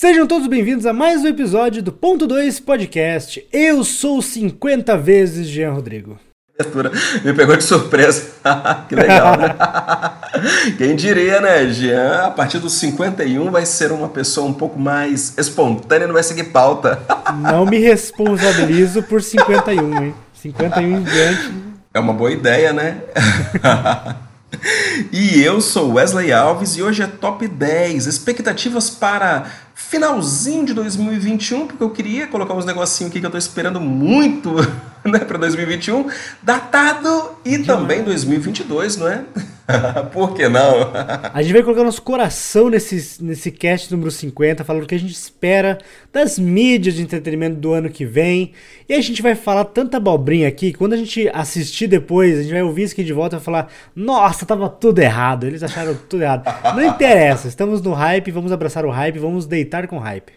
Sejam todos bem-vindos a mais um episódio do Ponto 2 Podcast. Eu sou 50 vezes Jean Rodrigo. Me pegou de surpresa. que legal, né? Quem diria, né, Jean? A partir dos 51 vai ser uma pessoa um pouco mais espontânea, não vai seguir pauta. Não me responsabilizo por 51, hein? 51 em diante. É uma boa ideia, né? E eu sou Wesley Alves e hoje é top 10 expectativas para finalzinho de 2021, porque eu queria colocar uns negocinhos aqui que eu tô esperando muito né, para 2021, datado e Demais. também 2022, não é? Por que não? a gente vai colocar nosso coração nesse, nesse cast número 50, falando o que a gente espera das mídias de entretenimento do ano que vem. E a gente vai falar tanta abobrinha aqui, que quando a gente assistir depois, a gente vai ouvir isso aqui de volta e vai falar: Nossa, tava tudo errado, eles acharam tudo errado. Não interessa, estamos no hype, vamos abraçar o hype, vamos deitar com hype.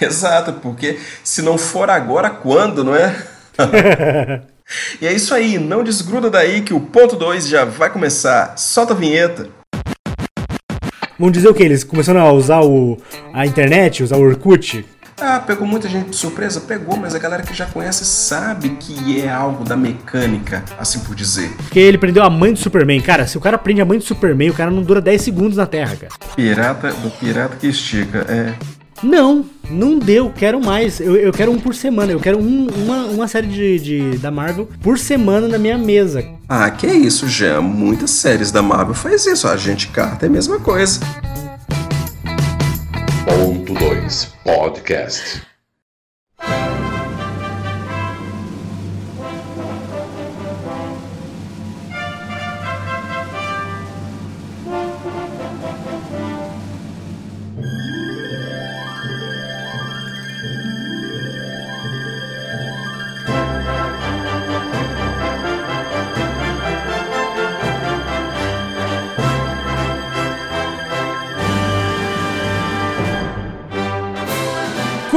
Exato, porque se não for agora, quando, não é? e é isso aí, não desgruda daí que o ponto 2 já vai começar. Solta a vinheta. Vamos dizer o que? Eles começaram a usar o, a internet, usar o Orkut? Ah, pegou muita gente de surpresa? Pegou, mas a galera que já conhece sabe que é algo da mecânica, assim por dizer. Porque ele prendeu a mãe do Superman. Cara, se o cara prende a mãe do Superman, o cara não dura 10 segundos na Terra, cara. Pirata do pirata que estica, é. Não, não deu, quero mais. Eu, eu quero um por semana. Eu quero um, uma, uma série de, de, da Marvel por semana na minha mesa. Ah, que isso, Jean. Muitas séries da Marvel faz isso. A gente carta é a mesma coisa. Ponto 2 Podcast.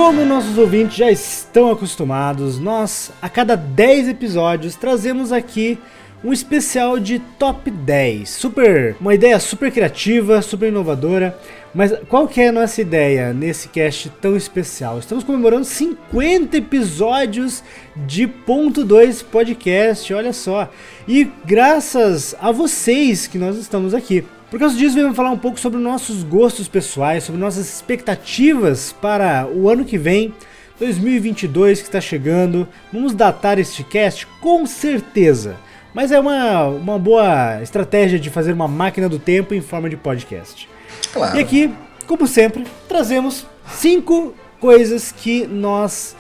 Como nossos ouvintes já estão acostumados, nós a cada 10 episódios trazemos aqui um especial de top 10. Super, uma ideia super criativa, super inovadora. Mas qual que é a nossa ideia nesse cast tão especial? Estamos comemorando 50 episódios de ponto 2 podcast, olha só. E graças a vocês que nós estamos aqui. Por causa disso, vamos falar um pouco sobre nossos gostos pessoais, sobre nossas expectativas para o ano que vem, 2022 que está chegando. Vamos datar este cast com certeza, mas é uma, uma boa estratégia de fazer uma máquina do tempo em forma de podcast. Claro. E aqui, como sempre, trazemos cinco coisas que nós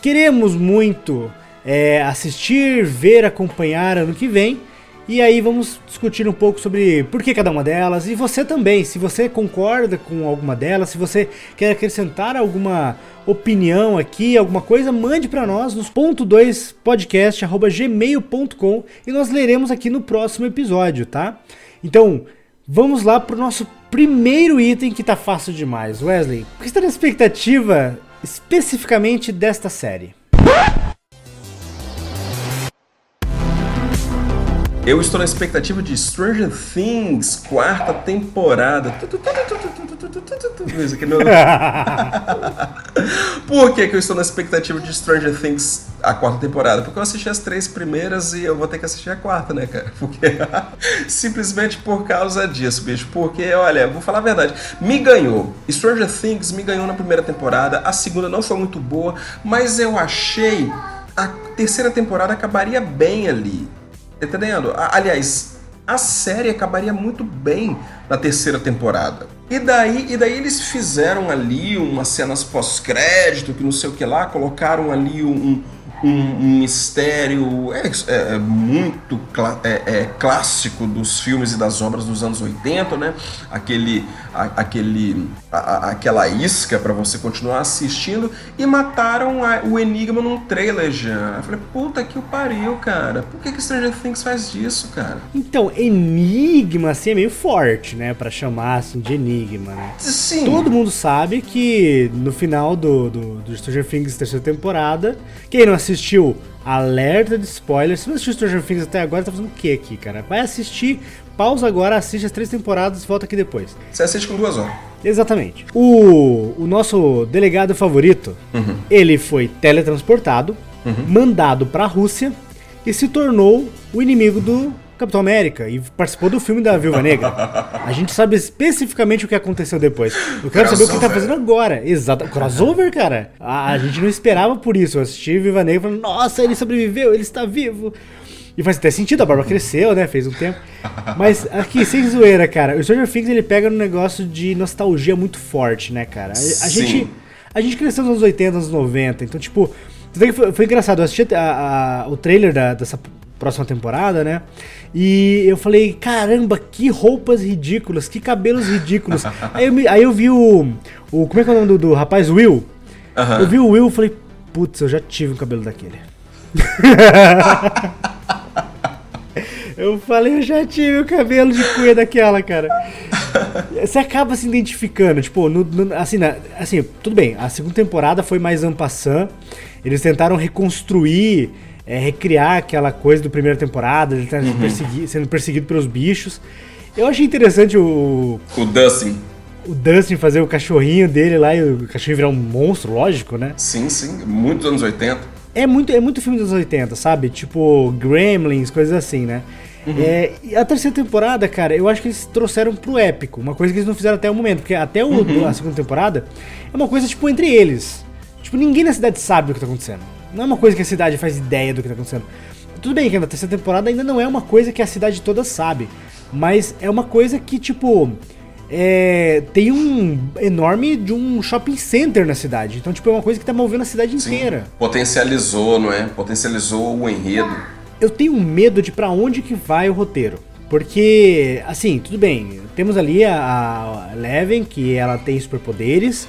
queremos muito é, assistir, ver, acompanhar ano que vem e aí vamos discutir um pouco sobre por que cada uma delas e você também, se você concorda com alguma delas, se você quer acrescentar alguma opinião aqui, alguma coisa, mande para nós nos ponto 2 podcast@gmail.com e nós leremos aqui no próximo episódio, tá? Então, vamos lá pro nosso primeiro item que tá fácil demais. Wesley, o que está na expectativa especificamente desta série? Eu estou na expectativa de Stranger Things, quarta temporada. Por que, que eu estou na expectativa de Stranger Things, a quarta temporada? Porque eu assisti as três primeiras e eu vou ter que assistir a quarta, né, cara? Porque simplesmente por causa disso, bicho. Porque, olha, vou falar a verdade, me ganhou. Stranger Things me ganhou na primeira temporada, a segunda não foi muito boa, mas eu achei a terceira temporada acabaria bem ali. Entendendo? Aliás, a série acabaria muito bem na terceira temporada. E daí, e daí eles fizeram ali umas cenas pós-crédito, que não sei o que lá, colocaram ali um, um, um mistério é, é, é muito é, é, clássico dos filmes e das obras dos anos 80, né? Aquele, a, aquele, a, aquela isca para você continuar assistindo e mataram a, o enigma num trailer já. Eu falei, puta que o pariu, cara. Por que, que Stranger Things faz disso, cara? Então, enigma assim é meio forte, né? Para chamar assim de enigma, né? Sim. Todo mundo sabe que no final do, do, do Stranger Things terceira temporada, quem não assistiu assistiu, alerta de spoilers. Se você assistiu Stranger Things até agora, tá fazendo o que aqui, cara? Vai assistir, pausa agora, assiste as três temporadas e volta aqui depois. Você assiste com duas horas. Exatamente. O, o nosso delegado favorito, Uhum. ele foi teletransportado, mandado pra Rússia e se tornou o inimigo do Capitão América e participou do filme da Viúva Negra. A gente sabe especificamente o que aconteceu depois. Eu quero saber o que ele tá Crossover. fazendo agora. Exato. Crossover, cara. A, a gente não esperava por isso. Eu assisti Viúva Negra e falei, nossa, ele sobreviveu, ele está vivo. E faz até sentido, a Bárbara cresceu, né? Fez um tempo. Mas aqui, sem zoeira, cara, o Stranger Things ele pega num negócio de nostalgia muito forte, né, cara? A, a gente. A gente cresceu nos anos 80, anos 90, então, tipo. foi engraçado, eu assisti a- a- o trailer da- dessa próxima temporada, né? E eu falei, caramba, que roupas ridículas, que cabelos ridículos. aí, eu me- aí eu vi o, o. Como é que é o nome do, do rapaz? Will? Eu vi o Will e falei, putz, eu já tive um cabelo daquele. eu falei, eu já tive o cabelo de cuia daquela, cara. Você acaba se identificando, tipo, no- no- assim, na- assim, tudo bem, a segunda temporada foi mais passant, eles tentaram reconstruir, é, recriar aquela coisa do primeira temporada, ele tá persegui- sendo perseguido pelos bichos. Eu achei interessante o, O Dustin. o Dustin fazer o cachorrinho dele lá e o cachorrinho virar um monstro, lógico, né? Sim, sim. Muitos anos 80. É muito, é muito filme dos anos 80, sabe? Tipo, Gremlins, coisas assim, né? É, e a terceira temporada, cara, eu acho que eles trouxeram pro épico, uma coisa que eles não fizeram até o momento, porque até o, a segunda temporada é uma coisa, tipo, entre eles. Tipo, ninguém na cidade sabe o que tá acontecendo. Não é uma coisa que a cidade faz ideia do que tá acontecendo. Tudo bem que na terceira temporada ainda não é uma coisa que a cidade toda sabe, mas é uma coisa que, tipo, é, tem um enorme de um shopping center na cidade. Então, tipo, é uma coisa que tá movendo a cidade Sim. inteira. Potencializou, não é? Potencializou o enredo. eu tenho medo de pra onde que vai o roteiro. Porque, assim, tudo bem, temos ali a, a Eleven, que ela tem superpoderes,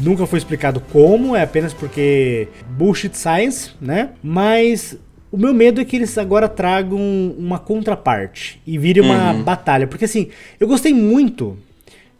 nunca foi explicado como, é apenas porque bullshit science, né? Mas o meu medo é que eles agora tragam uma contraparte e vire uma batalha. Porque, assim, eu gostei muito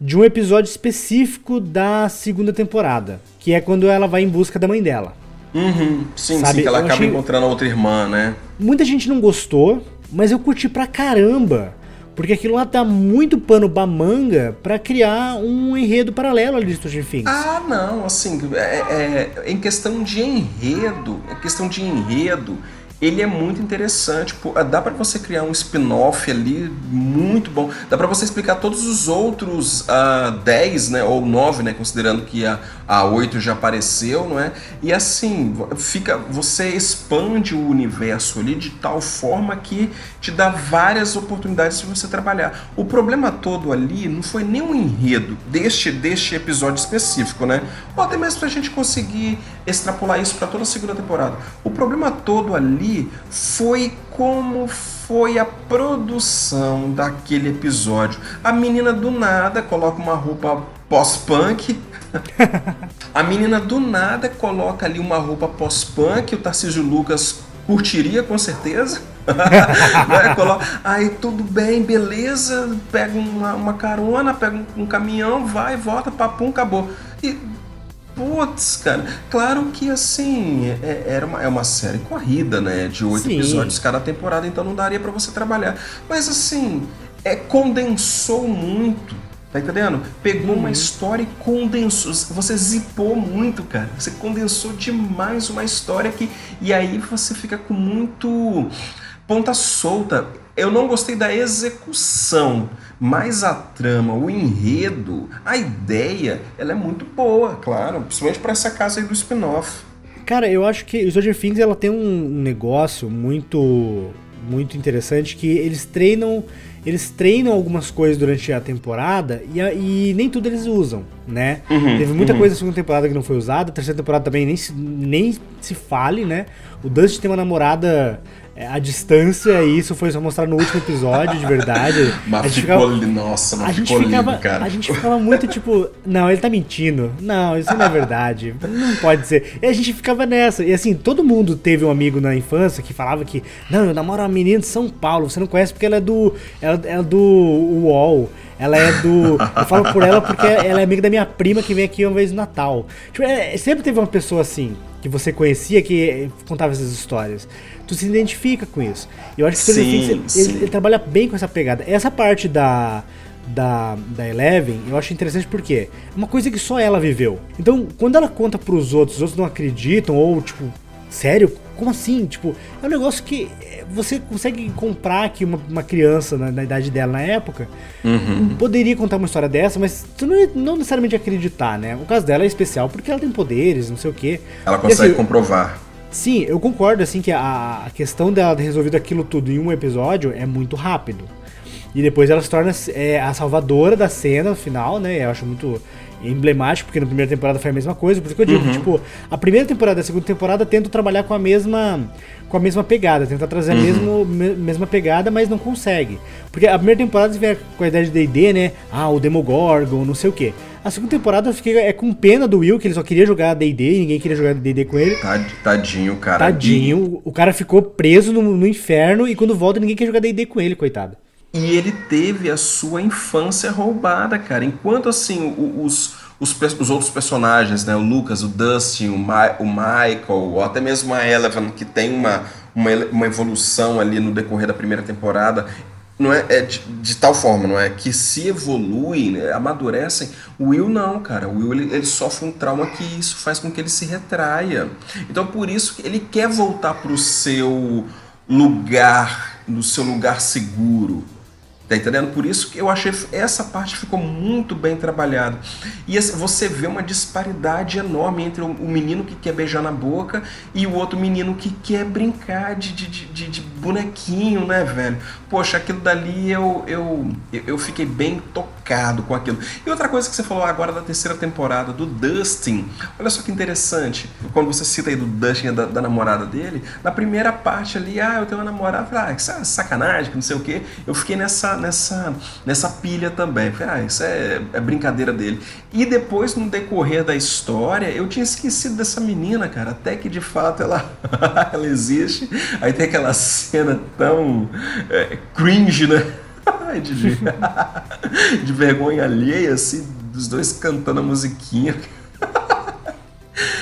de um episódio específico da segunda temporada, que é quando ela vai em busca da mãe dela. Uhum. Sim, Sabe, sim, que ela eu acaba achei- encontrando a outra irmã, né? Muita gente não gostou, mas eu curti pra caramba. Porque aquilo lá dá muito pano pra manga pra criar um enredo paralelo ali de Stranger Things. Ah, não, assim, é, é- em questão de enredo, em questão de enredo, ele é muito interessante. Dá pra você criar um spin-off ali muito bom. Dá pra você explicar todos os outros ah, 10, né, ou 9, né, considerando que a, a 8 já apareceu, não é? E assim, fica, você expande o universo ali de tal forma que te dá várias oportunidades de você trabalhar. O problema todo ali não foi nem o enredo deste, deste episódio específico, né? Ou até mesmo pra gente conseguir extrapolar isso para toda a segunda temporada. O problema todo ali foi como foi a produção daquele episódio. A menina do nada coloca uma roupa pós-punk. A menina do nada coloca ali uma roupa pós-punk, o Tarcísio Lucas curtiria com certeza. Né? Coloca, Aí tudo bem, beleza, pega uma, uma carona, pega um, um caminhão, vai, volta, papum, acabou. E, putz, cara, claro que assim, é, era uma, é uma série corrida, né? De oito episódios cada temporada, então não daria pra você trabalhar. Mas assim, é, condensou muito. Tá entendendo? Pegou uma história e condensou. Você zipou muito, cara. Você condensou demais uma história que. E aí você fica com muito ponta solta. Eu não gostei da execução, mas a trama, o enredo, a ideia, ela é muito boa, claro. Principalmente pra essa casa aí do spin-off. Cara, eu acho que o Stranger Things ela tem um negócio muito muito interessante que eles treinam eles treinam algumas coisas durante a temporada e, a- e nem tudo eles usam, né? Teve muita coisa na segunda temporada que não foi usada, a terceira temporada também nem se, nem se fale, né? O Dustin tem uma namorada é, à distância e isso foi só mostrado no último episódio, de verdade. Mas A gente ficou ficava- Nossa, mas a gente, ficava, lindo, cara. a gente ficava muito tipo, não, ele tá mentindo. Não, isso não é verdade. Não pode ser. E a gente ficava nessa. E assim, todo mundo teve um amigo na infância que falava que, não, eu namoro uma menina de São Paulo, você não conhece porque ela é do. Ela, ela é do UOL. Ela é do. Eu falo por ela porque ela é amiga da minha prima que vem aqui uma vez no Natal. Tipo, é, sempre teve uma pessoa assim, que você conhecia, que contava essas histórias. Tu se identifica com isso. E eu acho que o Sim, ele- sim. ele trabalha bem com essa pegada. Essa parte da da, da Eleven, eu acho interessante porque é uma coisa que só ela viveu. Então, quando ela conta pros outros, os outros não acreditam, ou tipo, sério? Como assim? Tipo, é um negócio que eh, você consegue comprar que uma, uma criança na, na, idade dela na época uhum. poderia contar uma história dessa, mas você não, não, necessariamente acreditar, né? O caso dela é especial porque ela tem poderes, não sei o quê. Ela consegue assim, comprovar. Sim, eu concordo assim que a, a questão dela ter resolvido aquilo tudo em um episódio é muito rápido. E depois ela se torna é, a salvadora da cena final, né? Eu acho muito emblemático, porque na primeira temporada foi a mesma coisa. Por isso que eu digo, uhum. tipo, a primeira temporada e a segunda temporada tentam trabalhar com a mesma com a mesma pegada, tentar trazer uhum. a mesmo, me, mesma pegada, mas não consegue. Porque a primeira temporada vê com a ideia de D&D, né? Ah, o Demogorgon, não sei o quê. A segunda temporada eu fiquei é com pena do Will, que ele só queria jogar D&D, ninguém queria jogar D&D com ele. Tadinho, cara. Tadinho. O cara ficou preso no, no inferno e quando volta ninguém quer jogar D&D com ele, coitado. E ele teve a sua infância roubada, cara. Enquanto assim, os, os, os outros personagens, né? O Lucas, o Dustin, o, Ma o Michael, ou até mesmo a Eleven, que tem uma, uma, uma evolução ali no decorrer da primeira temporada, não é, é de, de, tal forma, não é? Que se evoluem, né, amadurecem. O Will não, cara. O Will ele, ele, sofre um trauma que isso faz com que ele se retraia. Então por isso que ele quer voltar para o seu lugar, no seu lugar seguro. Tá entendendo? Por isso que eu achei essa parte ficou muito bem trabalhada. E você vê uma disparidade enorme entre o menino que quer beijar na boca e o outro menino que quer brincar de, de, de, de bonequinho, né, velho? Poxa, aquilo dali eu, eu, eu fiquei bem tocado com aquilo. E outra coisa que você falou agora da terceira temporada, do Dustin. Olha só que interessante. Quando você cita aí do Dustin, da, da namorada dele, na primeira parte ali, ah, eu tenho uma namorada, ah, que sacanagem, que não sei o quê. Eu fiquei nessa nessa, nessa, pilha também. Falei, ah, isso é, é brincadeira dele. E depois, no decorrer da história, eu tinha esquecido dessa menina, cara. Até que de fato ela, ela existe. Aí tem aquela cena tão é, cringe, né? de, de vergonha alheia, assim, dos dois cantando a musiquinha.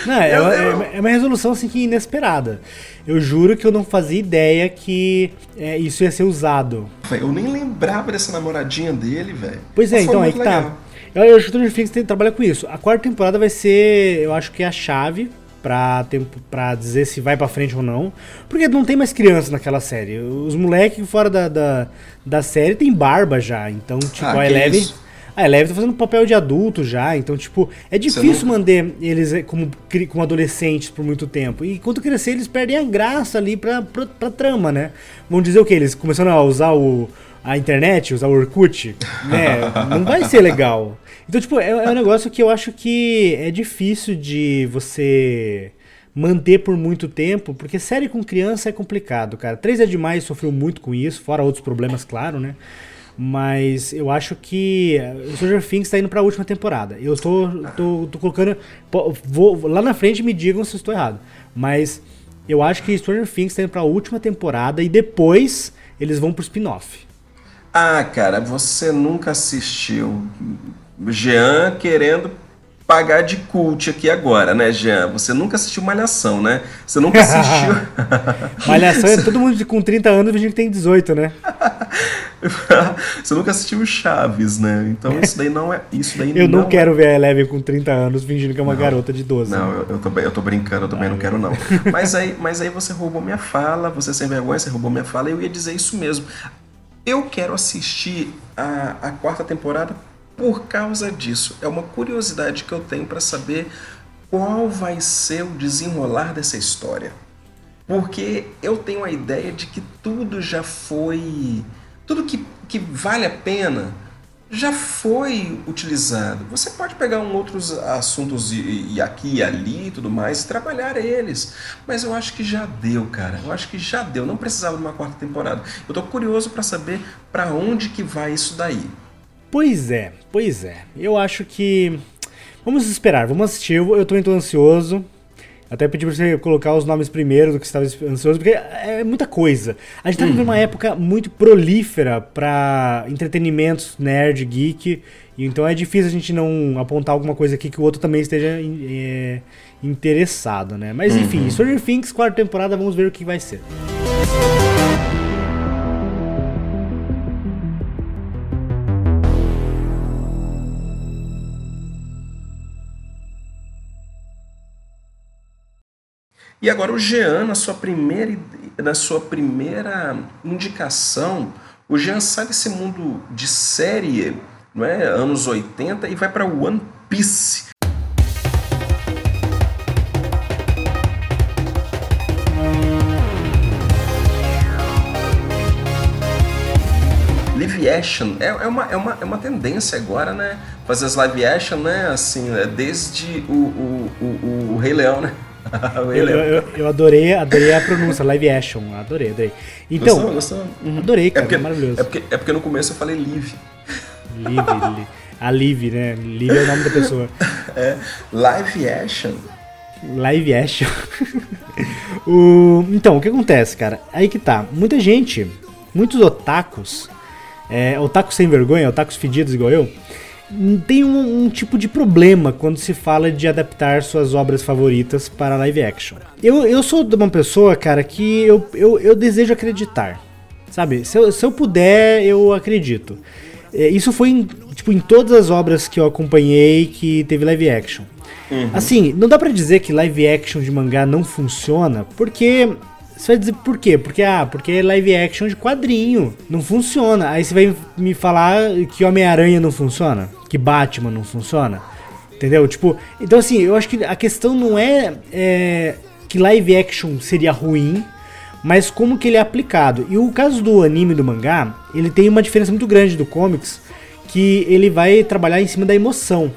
Não, é, é, é, uma resolução assim que inesperada. Eu juro que eu não fazia ideia que é, isso ia ser usado. Eu nem lembrava dessa namoradinha dele, velho. Pois é, então aí que tá. legal. tá. Eu, eu acho que o Things trabalha com isso. A quarta temporada vai ser, eu acho que é a chave pra, tempo, pra dizer se vai pra frente ou não. Porque não tem mais crianças naquela série. Os moleques fora da, da, da série tem barba já. Então, tipo, ah, a Eleven. A Eleven tá fazendo papel de adulto já, então, tipo, é difícil não... manter eles eh, como, como adolescentes por muito tempo. E quando crescer, eles perdem a graça ali pra, pra, pra trama, né? Vão dizer o que? Eles começaram a usar o, a internet, usar o Orkut, né? Não vai ser legal. Então, tipo, é, é um negócio que eu acho que é difícil de você manter por muito tempo, porque série com criança é complicado, cara. Três é demais sofreu muito com isso, fora outros problemas, claro, né? Mas eu acho que o Stranger Things está indo para a última temporada. Eu tô, tô, tô colocando. Vou, lá na frente me digam se estou errado. Mas eu acho que Stranger Things está indo para a última temporada e depois eles vão pro spin-off. Ah, cara, você nunca assistiu. Jean querendo pagar de cult aqui agora, né, Jean? Você nunca assistiu Malhação, né? Você nunca assistiu. Malhação é todo mundo com 30 anos fingindo que tem 18, né? Você nunca assistiu Chaves, né? Então isso daí não é. Isso daí eu não, não quero é... ver a Eleven com 30 anos fingindo que é uma não, garota de 12. Não, eu, eu, tô, eu tô brincando, eu também não quero, não. Mas aí, mas aí você roubou minha fala, você sem vergonha, você roubou minha fala, e eu ia dizer isso mesmo. Eu quero assistir a, a quarta temporada por causa disso. É uma curiosidade que eu tenho para saber qual vai ser o desenrolar dessa história. Porque eu tenho a ideia de que tudo já foi. Tudo que, que vale a pena já foi utilizado. Você pode pegar um outros assuntos e, e aqui e ali e tudo mais e trabalhar eles. Mas eu acho que já deu, cara. Eu acho que já deu. Não precisava de uma quarta temporada. Eu tô curioso para saber para onde que vai isso daí. Pois é, pois é. Eu acho que. Vamos esperar, vamos assistir. Eu, eu também tô ansioso. Até pedi pra você colocar os nomes primeiro do que você estava ansioso, porque é muita coisa. A gente tá vivendo uma uhum. época muito prolífera para entretenimentos nerd, geek, então é difícil a gente não apontar alguma coisa aqui que o outro também esteja é, interessado, né? Mas enfim, uhum. Stranger Things, quarta temporada, vamos ver o que vai ser. Música E agora o Jean, na sua primeira, na sua primeira indicação, o Jean sai desse mundo de série, não é? anos 80, e vai para One Piece. live action é, é, uma, é, uma, é uma tendência agora, né? Fazer as live action, né? Assim, né? desde o, o, o, o Rei Leão, né? eu, eu, eu, adorei, adorei a pronúncia, live action, adorei, adorei. Então, gostou, gostou? Uhum. adorei, cara, é, porque, é maravilhoso. É porque, é porque no começo eu falei live. Live, li, a Live, né? Live é o nome da pessoa. É, live action. Live action. o, então, o que acontece, cara? Aí que tá. Muita gente, muitos otakus, é, otakus sem vergonha, otakus fedidos igual eu, tem um, um, tipo de problema quando se fala de adaptar suas obras favoritas para live action. Eu, eu sou de uma pessoa, cara, que eu, eu, eu desejo acreditar. Sabe? Se eu, se eu puder, eu acredito. É, isso foi em, tipo, em todas as obras que eu acompanhei que teve live action. Uhum. Assim, não dá para dizer que live action de mangá não funciona, porque você vai dizer por quê? Porque, ah, porque é live action de quadrinho. Não funciona. Aí você vai me falar que Homem-Aranha não funciona? Que Batman não funciona? Entendeu? Tipo, então assim, eu acho que a questão não é, é que live action seria ruim, mas como que ele é aplicado. E o caso do anime do mangá, ele tem uma diferença muito grande do comics, que ele vai trabalhar em cima da emoção.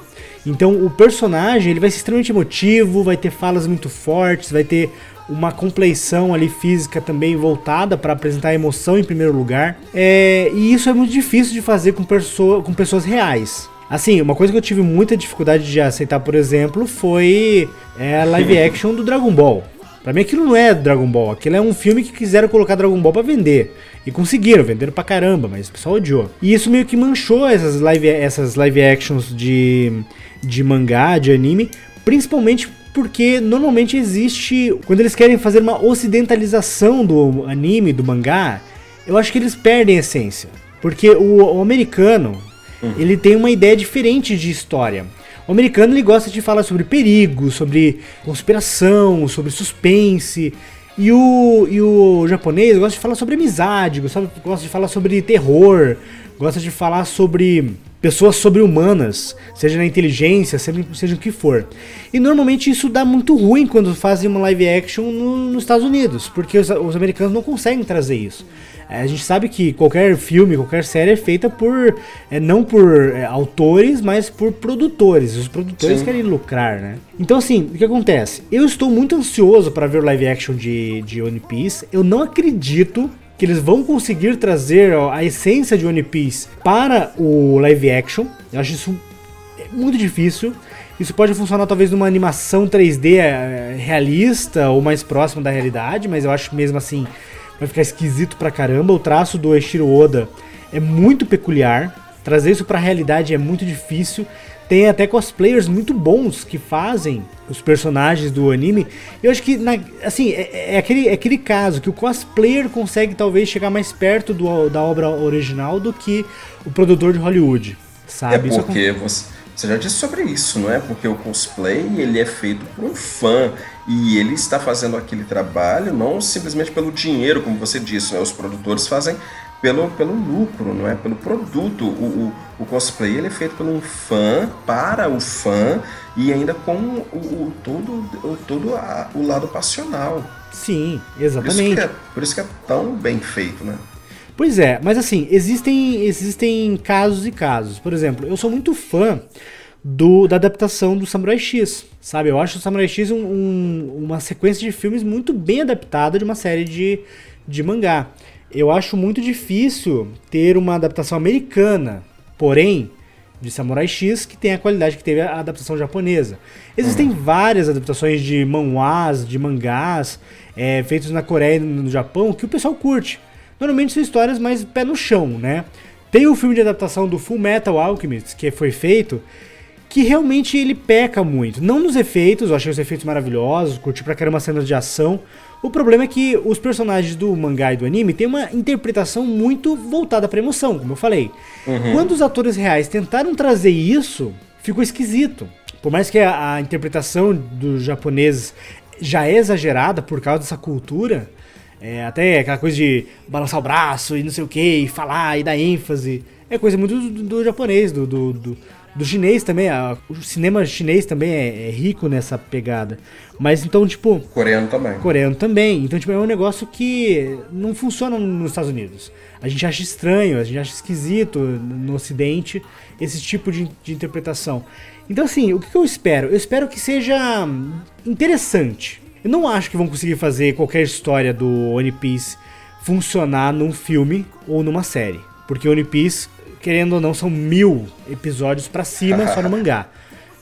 Então o personagem ele vai ser extremamente emotivo, vai ter falas muito fortes, vai ter uma compleição ali física também voltada para apresentar a emoção em primeiro lugar. É, e isso é muito difícil de fazer com, pessoa, com pessoas reais. Assim, uma coisa que eu tive muita dificuldade de aceitar, por exemplo, foi é, a live action do Dragon Ball. Pra mim aquilo não é Dragon Ball, aquilo é um filme que quiseram colocar Dragon Ball para vender. E conseguiram, venderam pra caramba, mas o pessoal odiou. E isso meio que manchou essas live, essas live actions de, de mangá, de anime, principalmente porque normalmente existe. Quando eles querem fazer uma ocidentalização do anime, do mangá, eu acho que eles perdem a essência. Porque o, o americano, uhum. ele tem uma ideia diferente de história. O americano ele gosta de falar sobre perigo, sobre conspiração, sobre suspense. E o, e o japonês gosta de falar sobre amizade, gosta, gosta de falar sobre terror, gosta de falar sobre pessoas sobre-humanas, seja na inteligência, seja, seja o que for. E normalmente isso dá muito ruim quando fazem uma live action no, nos Estados Unidos, porque os, os, americanos não conseguem trazer isso. É, a gente sabe que qualquer filme, qualquer série é feita por, é, não por é, autores, mas por produtores. Os produtores Sim. querem lucrar, né? Então assim, o que acontece? Eu estou muito ansioso para ver o live action de, de One Piece. Eu não acredito que eles vão conseguir trazer a essência de One Piece para o live action. Eu acho isso muito difícil. Isso pode funcionar talvez numa animação 3D eh, realista ou mais próxima da realidade, mas eu acho mesmo assim vai ficar esquisito pra caramba. O traço do Eshiro Oda é muito peculiar. Trazer isso pra realidade é muito difícil. Tem até cosplayers muito bons que fazem os personagens do anime. Eu acho que, na, assim, é, é, aquele, é aquele caso que o cosplayer consegue talvez chegar mais perto do, da obra original do que o produtor de Hollywood, sabe? É porque você, você já disse sobre isso, não é? Porque o cosplay ele é feito por um fã e ele está fazendo aquele trabalho não simplesmente pelo dinheiro, como você disse, né? Os produtores fazem pelo, pelo lucro, não é? Pelo produto. O, o, o cosplay ele é feito por um fã, para o fã, e ainda com o, o todo, o, todo a, o lado passional. Sim, exatamente. Por isso, é, por isso que é tão bem feito, né? Pois é, mas assim, existem, existem casos e casos. Por exemplo, eu sou muito fã do, da adaptação do Samurai X, sabe? Eu acho o Samurai X um, um, uma sequência de filmes muito bem adaptada de uma série de, de mangá eu acho muito difícil ter uma adaptação americana, porém, de Samurai X que tem a qualidade que teve a adaptação japonesa. Existem uhum. várias adaptações de manhwas, de mangás, é, feitos na Coreia e no Japão, que o pessoal curte. Normalmente são histórias mais pé no chão, né? Tem o filme de adaptação do Full Metal Alchemist, que foi feito, que realmente ele peca muito. Não nos efeitos, eu achei os efeitos maravilhosos, curti pra caramba as cenas de ação, o problema é que os personagens do mangá e do anime têm uma interpretação muito voltada para emoção, como eu falei. Uhum. Quando os atores reais tentaram trazer isso, ficou esquisito. Por mais que a, a interpretação dos japoneses já é exagerada por causa dessa cultura. É, até aquela coisa de balançar o braço e não sei o que, e falar e dar ênfase. É coisa muito do, do japonês, do, do, do, do chinês também. A, o cinema chinês também é, é, rico nessa pegada. Mas então, tipo. Coreano também. Coreano também. Então, tipo, é um negócio que não funciona nos Estados Unidos. A gente acha estranho, a gente acha esquisito no Ocidente esse tipo de, de interpretação. Então, assim, o que, que eu espero? Eu espero que seja interessante. Eu não acho que vão conseguir fazer qualquer história do One Piece funcionar num filme ou numa série. Porque One Piece, querendo ou não, são mil episódios para cima só no mangá.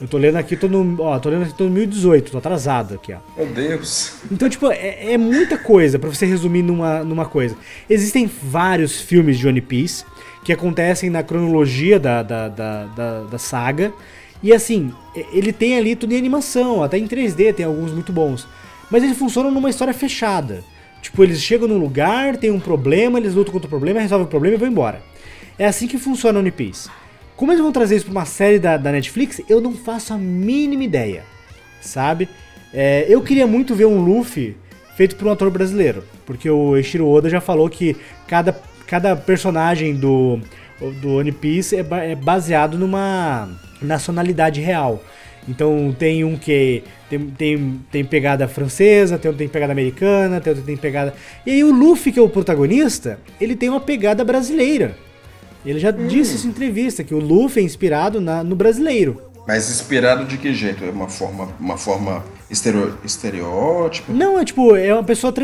Eu tô lendo aqui, tô no, ó, tô lendo aqui, tô no 1018, tô atrasado aqui, ó. Meu Deus. Então, tipo, é, é muita coisa para você resumir numa, numa coisa. Existem vários filmes de One Piece que acontecem na cronologia da, da, da, da, da saga. E assim, ele tem ali tudo em animação, até em 3D tem alguns muito bons. Mas eles funcionam numa história fechada. Tipo, eles chegam num lugar, tem um problema, eles lutam contra o problema, resolvem o problema e vão embora. É assim que funciona One Piece. Como eles vão trazer isso pra uma série da, da Netflix, eu não faço a mínima ideia, sabe? É, eu queria muito ver um Luffy feito por um ator brasileiro, porque o Eiichiro Oda já falou que cada, cada personagem do, do One Piece é, é baseado numa nacionalidade real. Então tem um que tem, tem, tem pegada francesa, tem outro que tem pegada americana, tem outro que tem pegada. E aí o Luffy, que é o protagonista, ele tem uma pegada brasileira. Ele já hum. disse isso em entrevista, que o Luffy é inspirado na, no brasileiro. Mas inspirado de que jeito? É uma forma, uma forma estereo, estereótipo? Não, é tipo, é uma pessoa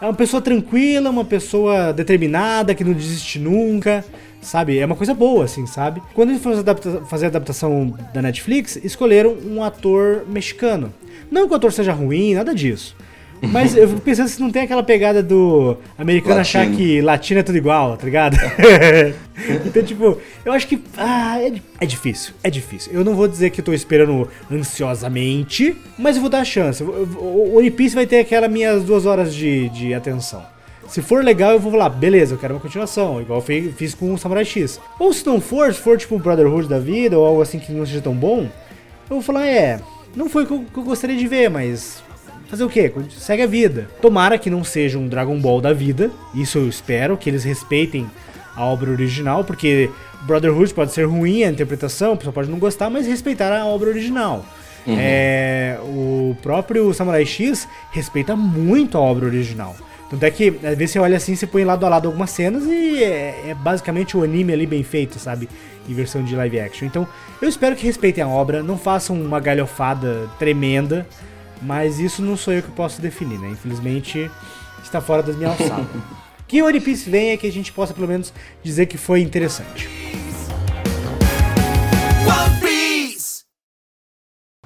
é uma pessoa tranquila, uma pessoa determinada, que não desiste nunca, sabe? É uma coisa boa, assim, sabe? Quando eles foram adapta fazer a adaptação da Netflix, escolheram um ator mexicano. Não que o ator seja ruim, nada disso. Mas eu fico pensando se não tem aquela pegada do americano Latino. achar que latino é tudo igual, tá ligado? então, tipo, eu acho que. Ah, é, é, difícil, é difícil. Eu não vou dizer que eu tô esperando ansiosamente, mas eu vou dar a chance. O One Piece vai ter aquelas minhas duas horas de, de atenção. Se for legal, eu vou falar, beleza, eu quero uma continuação, igual eu fiz com o Samurai X. Ou se não for, se for tipo um Brotherhood da vida, ou algo assim que não seja tão bom, eu vou falar, é, não foi o que eu gostaria de ver, mas fazer o quê? Segue a vida. Tomara que não seja um Dragon Ball da vida. Isso eu espero, que eles respeitem a obra original, porque Brotherhood pode ser ruim a interpretação, a pessoa pode não gostar, mas respeitar a obra original. Uhum. É, o próprio Samurai X respeita muito a obra original. Tanto é que, às vezes você olha assim, você põe lado a lado algumas cenas e é, é basicamente o anime ali bem feito, sabe? Em versão de live action. Então, eu espero que respeitem a obra, não façam uma galhofada tremenda. Mas isso não sou eu que posso definir, né? Infelizmente está fora das minhas alçadas. que One Piece venha que a gente possa pelo menos dizer que foi interessante.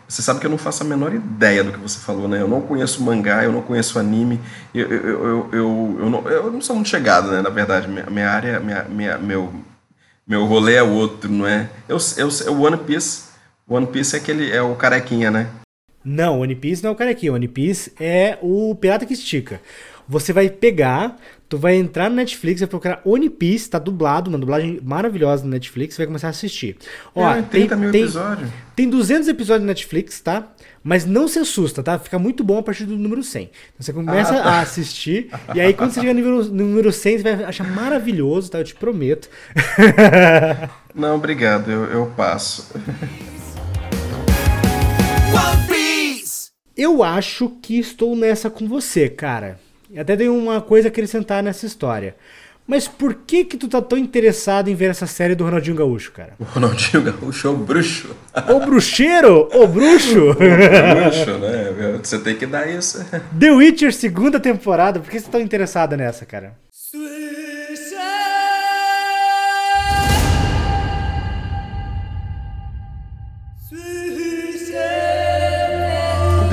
Você sabe que eu não faço a menor ideia do que você falou, né? Eu não conheço mangá, eu não conheço anime, eu, eu, eu, eu, eu, não, eu não sou muito chegado, né? Na verdade, minha, minha área, minha, minha, meu, meu rolê é outro, não é? Eu, eu, o One Piece, One Piece é aquele, é o carequinha, né? Não, One Piece não é o cara aqui. One Piece é o pirata que estica. Você vai pegar, tu vai entrar no Netflix, vai procurar One Piece, tá dublado, uma dublagem maravilhosa no Netflix, vai começar a assistir. Ó, é, 30 tem, mil tem, episódios. Tem 200 episódios no Netflix, tá? Mas não se assusta, tá? Fica muito bom a partir do número 100. Então você começa ah, tá. a assistir, e aí quando você chegar no número, número 100, você vai achar maravilhoso, tá? Eu te prometo. Não, obrigado, eu, eu passo. Eu acho que estou nessa com você, cara. Até tenho uma coisa a acrescentar nessa história. Mas por que que tu tá tão interessado em ver essa série do Ronaldinho Gaúcho, cara? O Ronaldinho Gaúcho é o bruxo. O bruxeiro? O bruxo? o bruxo, né? Você tem que dar isso. The Witcher segunda temporada. Por que você tá tão interessado nessa, cara?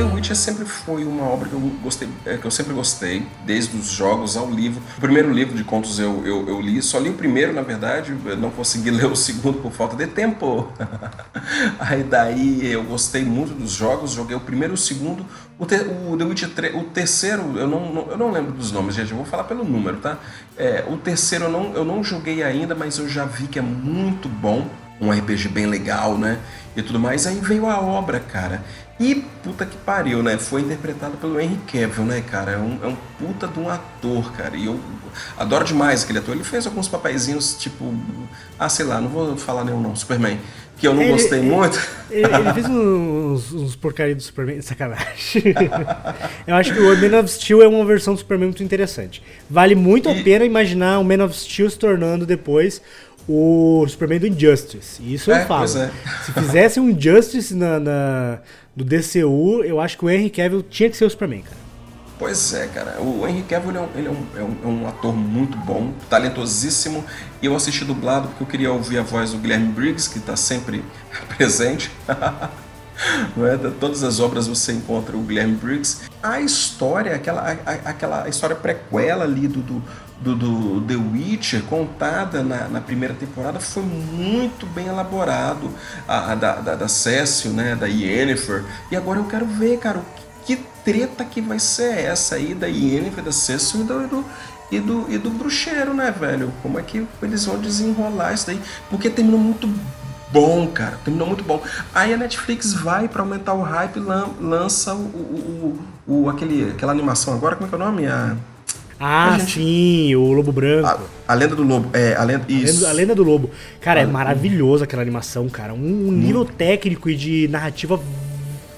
Witcher sempre foi uma obra que eu, gostei, é, que eu sempre gostei, desde os jogos ao livro. O primeiro livro de contos eu, eu, eu li, só li o primeiro, na verdade, não consegui ler o segundo por falta de tempo. Aí daí eu gostei muito dos jogos, joguei o primeiro e o segundo. O, te, o The Witcher 3, o terceiro, eu não, não, eu não lembro dos nomes, gente, eu vou falar pelo número, tá? É, o terceiro eu não, eu não joguei ainda, mas eu já vi que é muito bom um RPG bem legal, né? e tudo mais. Aí veio a obra, cara. E puta que pariu, né? Foi interpretado pelo Henry Cavill, né, cara? É um, é um puta de um ator, cara. E eu adoro demais aquele ator. Ele fez alguns papeizinhos, tipo. Ah, sei lá, não vou falar nenhum não. Superman. Que eu não Ele- gostei ele- muito. Ele, ele fez uns, uns porcaria do Superman. Sacanagem. Eu acho que o Man of Steel é uma versão do Superman muito interessante. Vale muito a E- pena imaginar o Man of Steel se tornando depois o Superman do Injustice. Isso É, eu falo. é. Se fizesse um Injustice na, na- do DCU, eu acho que o Henry Cavill tinha que ser o Superman, cara. Pois é, cara. O Henry Cavill ele é, um, ele é um- é um- é um ator muito bom, talentosíssimo. E eu assisti dublado porque eu queria ouvir a voz do Guilherme Briggs, que está sempre presente. Não é? Todas as obras você encontra o Guilherme Briggs. A história, aquela, a- aquela história prequela ali do, do, do, do The Witcher, contada na, na primeira temporada, foi muito bem elaborado. A, a da, da, da né? da Yennefer. E agora eu quero ver, cara, o que treta que vai ser essa aí da Yennefer, da Cecil e do, do, e do, e do bruxeiro, né, velho? Como é que eles vão desenrolar isso daí? Porque terminou muito bom, cara. Terminou muito bom. Aí a Netflix vai pra aumentar o hype lan- lança o, o, o, o- aquele, aquela animação agora, como é que é o nome? A, Ah, A gente- sim, o Lobo Branco. a, a Lenda do Lobo. É, a Lenda. A Isso. Lenda, a Lenda do Lobo. Cara, é Ah, maravilhoso aquela animação, cara. Um, um nível técnico e de narrativa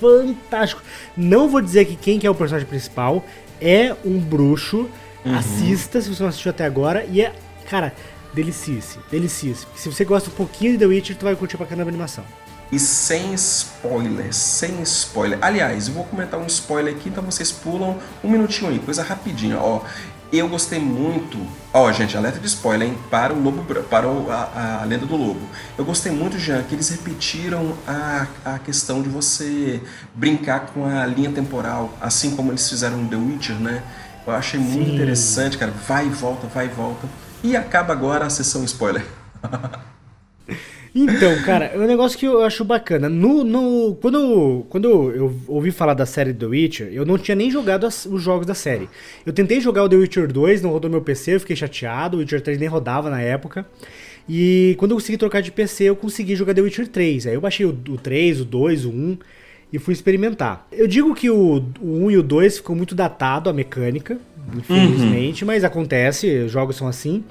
fantástico. Não vou dizer que quem que é o personagem principal é um bruxo. Uhum. Assista se você não assistiu até agora. E é, cara, delicice, delicice. Se você gosta um pouquinho de The Witcher, tu vai curtir pra caramba a animação. E sem spoiler, sem spoiler. Aliás, eu vou comentar um spoiler aqui, então vocês pulam um minutinho aí, coisa rapidinha. Ó, eu gostei muito. Ó, gente, alerta de spoiler, hein? Para o Lobo, para o- a, a Lenda do Lobo. Eu gostei muito, Jean, que eles repetiram a, a questão de você brincar com a linha temporal, assim como eles fizeram no The Witcher, né? Eu achei muito Sim. interessante, cara. Vai e volta, vai e volta. E acaba agora a sessão spoiler. Então, cara, é um negócio que eu acho bacana. No, no, quando, quando eu ouvi falar da série The Witcher, eu não tinha nem jogado as- os jogos da série. Eu tentei jogar o The Witcher 2, não rodou meu PC, eu fiquei chateado. O Witcher 3 nem rodava na época. E quando eu consegui trocar de PC, eu consegui jogar The Witcher 3. Aí eu baixei o, o 3, o 2, o 1 e fui experimentar. Eu digo que o, o 1 e o 2 ficou muito datado a mecânica, infelizmente, mas acontece, os jogos são assim.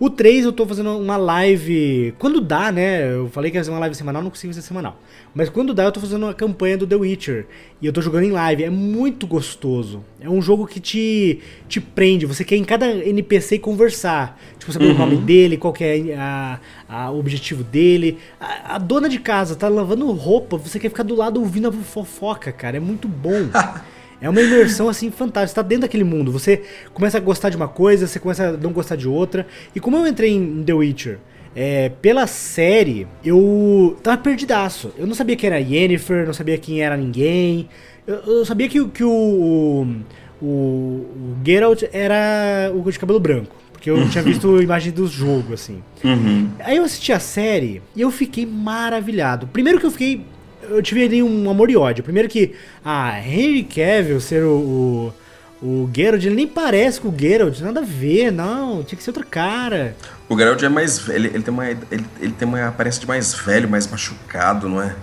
O 3 eu tô fazendo uma live. Quando dá, né? Eu falei que ia fazer uma live semanal, não consigo fazer semanal. Mas quando dá, eu tô fazendo uma campanha do The Witcher. E eu tô jogando em live. É muito gostoso. É um jogo que te, te prende. Você quer em cada NPC conversar. Tipo, saber o nome dele, qual é a, a- o objetivo dele. A, a dona de casa tá lavando roupa. Você quer ficar do lado ouvindo a fofoca, cara. É muito bom. É uma imersão assim fantástica. Você tá dentro daquele mundo. Você começa a gostar de uma coisa, você começa a não gostar de outra. E como eu entrei em The Witcher é, pela série, eu tava perdidaço. Eu não sabia quem era Yennefer, não sabia quem era ninguém. Eu, eu sabia que, o- que o, o, o Geralt era o de cabelo branco. Porque eu tinha visto imagem do jogo, assim. Aí eu assisti a série e eu fiquei maravilhado. Primeiro que eu fiquei. Eu tive ali um amor e ódio. Primeiro que. Ah, Henry Cavill ser o. O, o Geralt, ele nem parece com o Geralt, nada a ver, não. Tinha que ser outro cara. O Geralt é mais velho, ele tem uma, ele, ele tem uma aparência de mais velho, mais machucado, não é?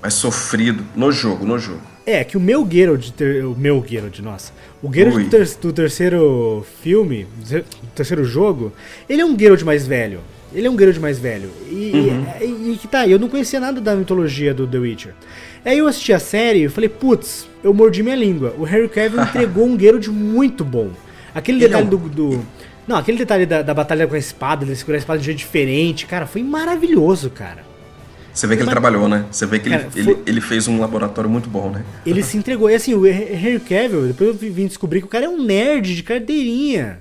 Mais sofrido. No jogo, no jogo. É, que o meu Geralt, ter- o meu Geralt, nossa. O Geralt do, ter- do terceiro filme, do terceiro jogo, ele é um Geralt mais velho. Ele é um Geralt mais velho. E, e que tá, eu não conhecia nada da mitologia do The Witcher. Aí eu assisti a série e falei, putz, eu mordi minha língua. O Harry Cavill entregou um Geralt muito bom. Aquele Ele é detalhe um- do, do- Não, aquele detalhe da, da batalha com a espada, ele segurar a espada de um jeito diferente, cara, foi maravilhoso, cara. Você vê que ele Mas- trabalhou, né? Você vê que ele, Cara, foi- ele, ele fez um laboratório muito bom, né? Ele se entregou. E assim, o Henry Cavill, depois eu vim descobrir que o cara é um nerd de carteirinha.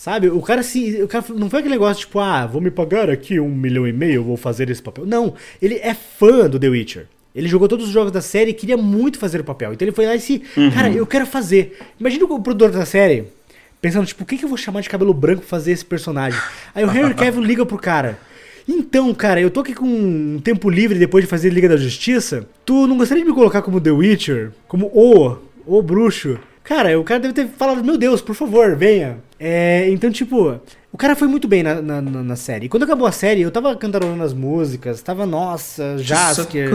Sabe? O cara se. O cara não foi aquele negócio tipo, ah, vou me pagar aqui um milhão e meio, vou fazer esse papel. Não, ele é fã do The Witcher. Ele jogou todos os jogos da série e queria muito fazer o papel. Então ele foi lá e se. Cara, eu quero fazer. Imagina o produtor da série pensando, tipo, o que, que eu vou chamar de cabelo branco pra fazer esse personagem? Aí o Henry Cavill liga pro cara. Então, cara, eu tô aqui com um tempo livre depois de fazer Liga da Justiça. Tu não gostaria de me colocar como The Witcher? Como o, o bruxo? Cara, o cara deve ter falado, meu Deus, por favor, venha. É, então, tipo, o cara foi muito bem na, na, na, série. E quando acabou a série, eu tava cantarolando as músicas, tava, nossa, Jasker.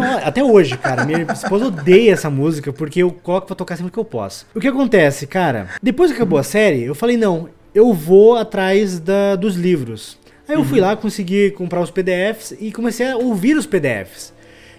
Não, até hoje, cara. Minha esposa odeia essa música porque eu coloco pra tocar sempre que eu posso. O que acontece, cara? Depois que acabou a série, eu falei, não, eu vou atrás da, dos livros. Aí eu fui uhum. lá, consegui comprar os PDFs e comecei a ouvir os PDFs.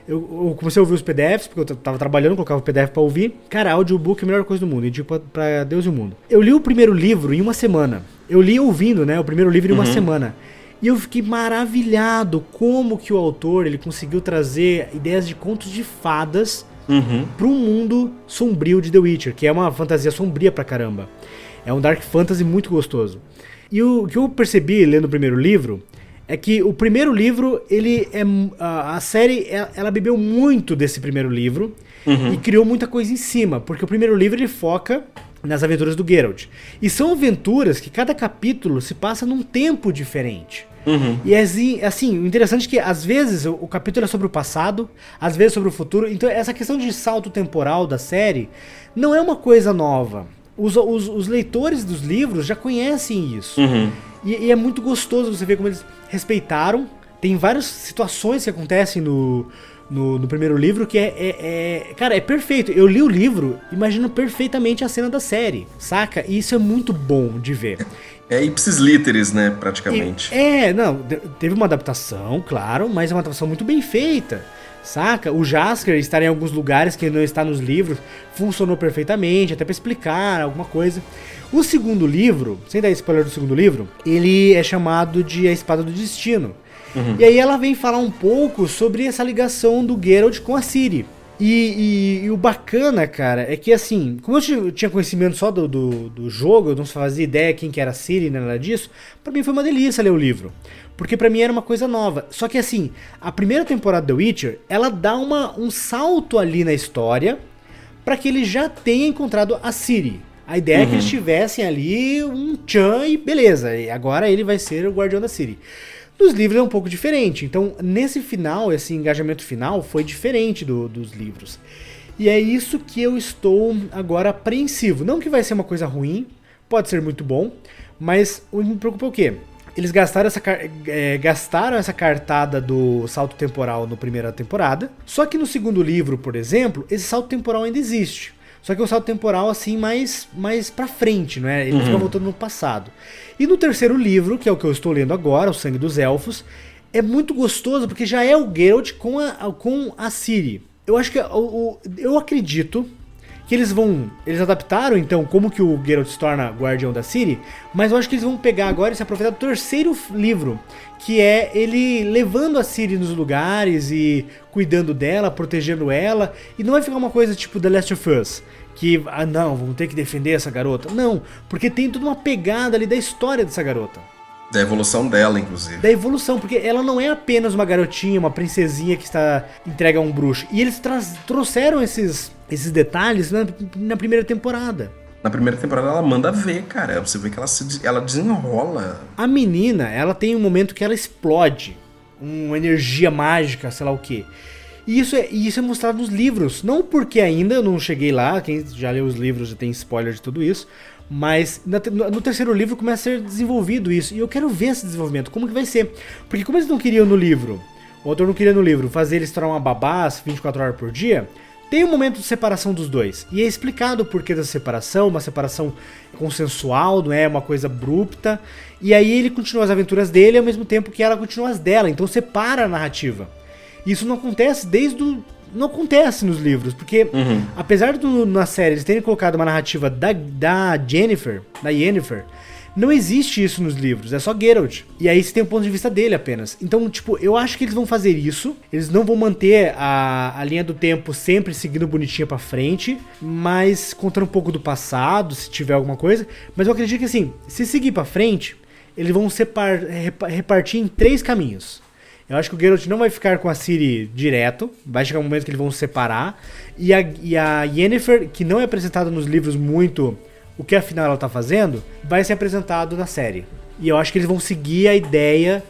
Eu, eu, comecei a ouvir os PDFs, porque eu tava trabalhando, colocava o PDF pra ouvir. Cara, audiobook é a melhor coisa do mundo, indico pra, pra Deus e o mundo. Eu li o primeiro livro em uma semana. Eu li ouvindo, né, o primeiro livro em uma uhum. semana. E eu fiquei maravilhado como que o autor ele conseguiu trazer ideias de contos de fadas uhum. para um mundo sombrio de The Witcher, que é uma fantasia sombria pra caramba. É um dark fantasy muito gostoso. E o que eu percebi lendo o primeiro livro é que o primeiro livro, ele é a, a série ela bebeu muito desse primeiro livro uhum. e criou muita coisa em cima, porque o primeiro livro ele foca nas aventuras do Geralt. E são aventuras que cada capítulo se passa num tempo diferente. Uhum. E assim, assim, o interessante é que às vezes o, o, capítulo é sobre o passado, às vezes sobre o futuro. Então essa questão de salto temporal da série não é uma coisa nova. Os, os, os leitores dos livros já conhecem isso. Uhum. E, e, é muito gostoso você ver como eles respeitaram. Tem várias situações que acontecem no, no, no primeiro livro que é, é, é, Cara, é perfeito. Eu li o livro, imagino perfeitamente a cena da série, saca? E isso é muito bom de ver. É ipsis literis, né, praticamente. E, é, não, teve uma adaptação, claro, mas é uma adaptação muito bem feita. Saca? O Jasker estar em alguns lugares que não está nos livros funcionou perfeitamente, até para explicar alguma coisa. O segundo livro, sem dar spoiler do segundo livro, ele é chamado de A Espada do Destino. Uhum. E aí ela vem falar um pouco sobre essa ligação do Geralt com a Ciri. E, e, e, o bacana, cara, é que assim, como eu tinha conhecimento só do, do, do jogo, eu não fazia ideia quem que era a Ciri, nada disso, para mim foi uma delícia ler o livro. Porque para mim era uma coisa nova. Só que assim, a primeira temporada do Witcher, ela dá uma, um salto ali na história para que ele já tenha encontrado a Ciri. A ideia uhum. é que eles uhum. tivessem ali um Chan e beleza, e agora ele vai ser o guardião da Ciri. Nos livros é um pouco diferente. Então, nesse final, esse engajamento final foi diferente do, dos livros. E é isso que eu estou agora apreensivo. Não que vai ser uma coisa ruim, pode ser muito bom, mas o que me preocupa é o quê? Eles gastaram essa, é, gastaram essa cartada do salto temporal na primeira temporada. Só que no segundo livro, por exemplo, esse salto temporal ainda existe. Só que é um salto temporal assim mais, mais pra frente, não é? Ele uhum. fica voltando no passado. E no terceiro livro, que é o que eu estou lendo agora, O Sangue dos Elfos, é muito gostoso porque já é o Geralt com a, com a Ciri. Eu acho que o, o, eu acredito que eles vão. Eles adaptaram então como que o Geralt se torna guardião da Ciri, mas eu acho que eles vão pegar agora e se aproveitar do terceiro livro, que é ele levando a Ciri nos lugares e cuidando dela, protegendo ela, e não vai ficar uma coisa tipo The Last of Us. Que, ah não, vamos ter que defender essa garota. Não, porque tem toda uma pegada ali da história dessa garota. Da evolução dela, inclusive. Da evolução, porque ela não é apenas uma garotinha, uma princesinha que está entregue a um bruxo. E eles trouxeram esses, esses detalhes na, na, primeira temporada. Na primeira temporada ela manda ver, cara. Você vê que ela, se, ela desenrola. A menina, ela tem um momento que ela explode. Uma energia mágica, sei lá o que. E isso é, isso é mostrado nos livros. Não porque ainda eu não cheguei lá, quem já leu os livros já tem spoiler de tudo isso. Mas no terceiro livro começa a ser desenvolvido isso. E eu quero ver esse desenvolvimento. Como que vai ser? Porque como eles não queriam no livro, o autor não queria no livro fazer eles tornar uma babá 24 horas por dia, tem um momento de separação dos dois. E é explicado o porquê da separação, uma separação consensual, não é uma coisa abrupta. E aí ele continua as aventuras dele ao mesmo tempo que ela continua as dela. Então separa a narrativa. Isso não acontece desde o não acontece nos livros, porque uhum. apesar do na série eles terem colocado uma narrativa da, da Jennifer, da Yennefer, não existe isso nos livros, é só Geralt. E aí você tem o ponto de vista dele apenas. Então, tipo, eu acho que eles vão fazer isso. Eles não vão manter a, a linha do tempo sempre seguindo bonitinha para frente, mas contando um pouco do passado, se tiver alguma coisa. Mas eu acredito que assim, se seguir para frente, eles vão separ, repartir em três caminhos. Eu acho que o Geralt não vai ficar com a Ciri direto. Vai chegar um momento que eles vão se separar. E a, e a Yennefer, que não é apresentada nos livros muito o que afinal ela tá fazendo, vai ser apresentado na série. E eu acho que eles vão seguir a ideia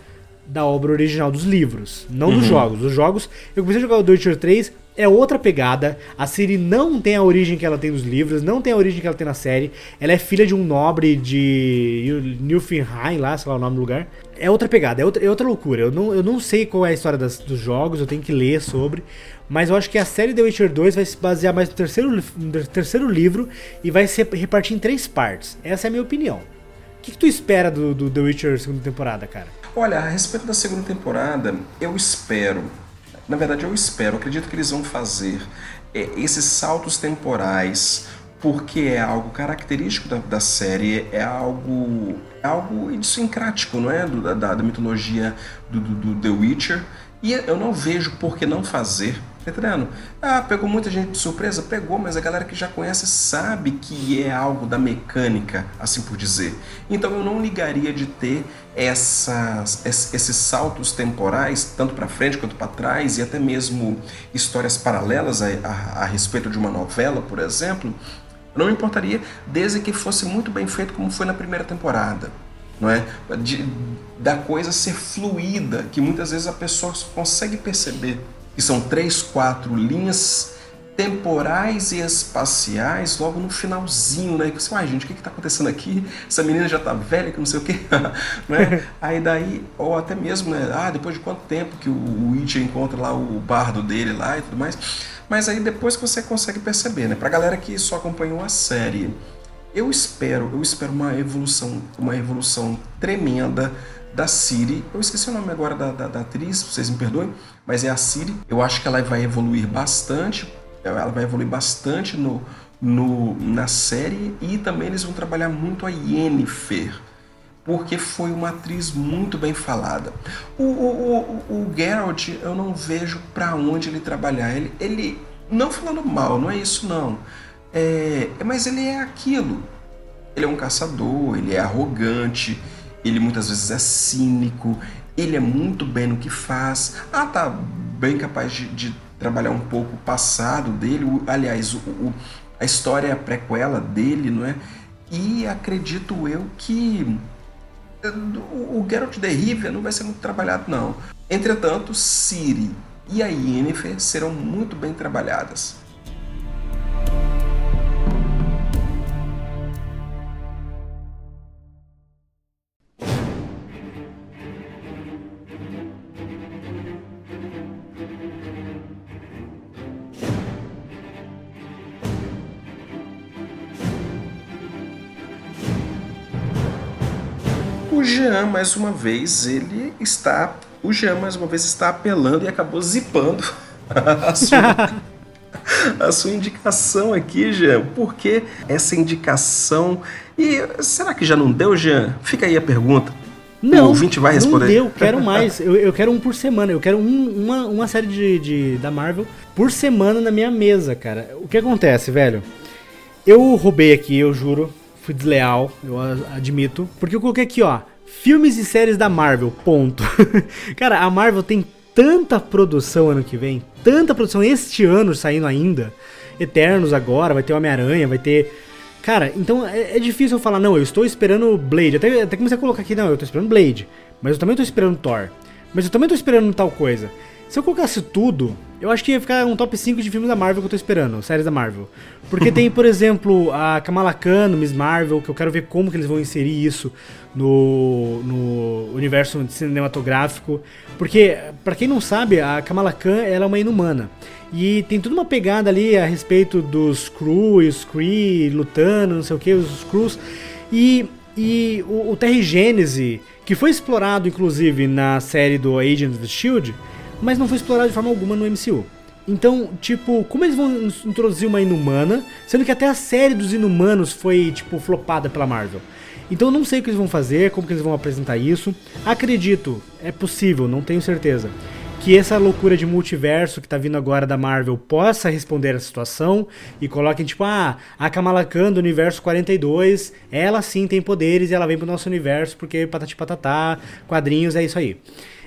da obra original dos livros, não uhum. dos jogos. Os jogos, eu comecei a jogar o The Witcher 3 é outra pegada. A Ciri não tem a origem que ela tem nos livros, não tem a origem que ela tem na série. Ela é filha de um nobre de Nilfheim, lá, sei lá o nome do lugar. É outra pegada, é outra, é outra loucura. Eu não, eu não sei qual é a história das, dos jogos, eu tenho que ler sobre. Mas eu acho que a série The Witcher 2 vai se basear mais no terceiro, no terceiro livro e vai se repartir em três partes. Essa é a minha opinião. O que, que tu espera do, do The Witcher segunda temporada, cara? Olha, a respeito da segunda temporada, eu espero na verdade, eu espero, acredito que eles vão fazer é, esses saltos temporais, porque é algo característico da, da série, é algo, algo idiosincrático, não é? Do, da, da mitologia do, do, do The Witcher. E eu não vejo por que não fazer Tá entendendo? Ah, pegou muita gente de surpresa? Pegou, mas a galera que já conhece sabe que é algo da mecânica, assim por dizer. Então eu não ligaria de ter essas, esses saltos temporais, tanto para frente quanto para trás, e até mesmo histórias paralelas a, a, a respeito de uma novela, por exemplo. Não me importaria, desde que fosse muito bem feito, como foi na primeira temporada não é? De, da coisa ser fluida, que muitas vezes a pessoa consegue perceber que são três, quatro linhas temporais e espaciais logo no finalzinho, né? E você, ai gente, o que está acontecendo aqui? Essa menina já está velha, que não sei o quê, né? Aí daí, ou até mesmo, né? Ah, depois de quanto tempo que o Witcher encontra lá o bardo dele lá e tudo mais. Mas aí depois que você consegue perceber, né? Pra galera que só acompanhou a série, eu espero, eu espero uma evolução, uma evolução tremenda da Siri. Eu esqueci o nome agora da, da, da, atriz, vocês me perdoem, mas é a Siri. Eu acho que ela vai evoluir bastante. Ela vai evoluir bastante no, no, na série e também eles vão trabalhar muito a Yennefer, porque foi uma atriz muito bem falada. O, o, o, o Geralt, eu não vejo para onde ele trabalhar. Ele, ele, não falando mal, não é isso não. É, mas ele é aquilo. Ele é um caçador, ele é arrogante, ele muitas vezes é cínico, ele é muito bem no que faz. Ah, tá bem capaz de, de trabalhar um pouco o passado dele, aliás, o, a história é prequela dele, não é? E acredito eu que o, Geralt de Rivia não vai ser muito trabalhado, não. Entretanto, Ciri e a Yennefer serão muito bem trabalhadas. O Jean, mais uma vez, ele está. O Jean, mais uma vez, está apelando e acabou zipando a sua, a sua indicação aqui, Jean. Por que essa indicação? E será que já não deu, Jean? Fica aí a pergunta. Não, o ouvinte vai responder. Não deu, quero mais. eu, eu quero um por semana. Eu quero um, uma, uma série de, de, da Marvel por semana na minha mesa, cara. O que acontece, velho? Eu roubei aqui, eu juro. Fui desleal, eu admito. Porque eu coloquei aqui, ó. Filmes e séries da Marvel, ponto. Cara, a Marvel tem tanta produção ano que vem, tanta produção este ano saindo ainda. Eternos agora, vai ter Homem-Aranha, vai ter. Cara, então é, é, difícil eu falar, não, eu estou esperando Blade. Até, até comecei a colocar aqui, não, eu estou esperando Blade. Mas eu também estou esperando Thor. Mas eu também estou esperando tal coisa. Se eu colocasse tudo, eu acho que ia ficar um top 5 de filmes da Marvel que eu tô esperando, séries da Marvel. Porque tem, por exemplo, a Kamala Khan, Miss Marvel, que eu quero ver como que eles vão inserir isso no, no universo cinematográfico. Porque, para quem não sabe, a Kamala Khan ela é uma inumana. E tem toda uma pegada ali a respeito dos Crew e os Kree lutando, não sei o que, os Crews. E, e o, o Terry Gênese, que foi explorado inclusive na série do Agents of the Shield mas não foi explorado de forma alguma no MCU. Então, tipo, como eles vão introduzir uma inumana, sendo que até a série dos inumanos foi, tipo, flopada pela Marvel. Então eu não sei o que eles vão fazer, como que eles vão apresentar isso. Acredito, é possível, não tenho certeza, que essa loucura de multiverso que tá vindo agora da Marvel possa responder a situação e coloquem, tipo, ah, a Kamala Khan do universo 42, ela sim tem poderes e ela vem pro nosso universo porque patati patatá, quadrinhos, é isso aí.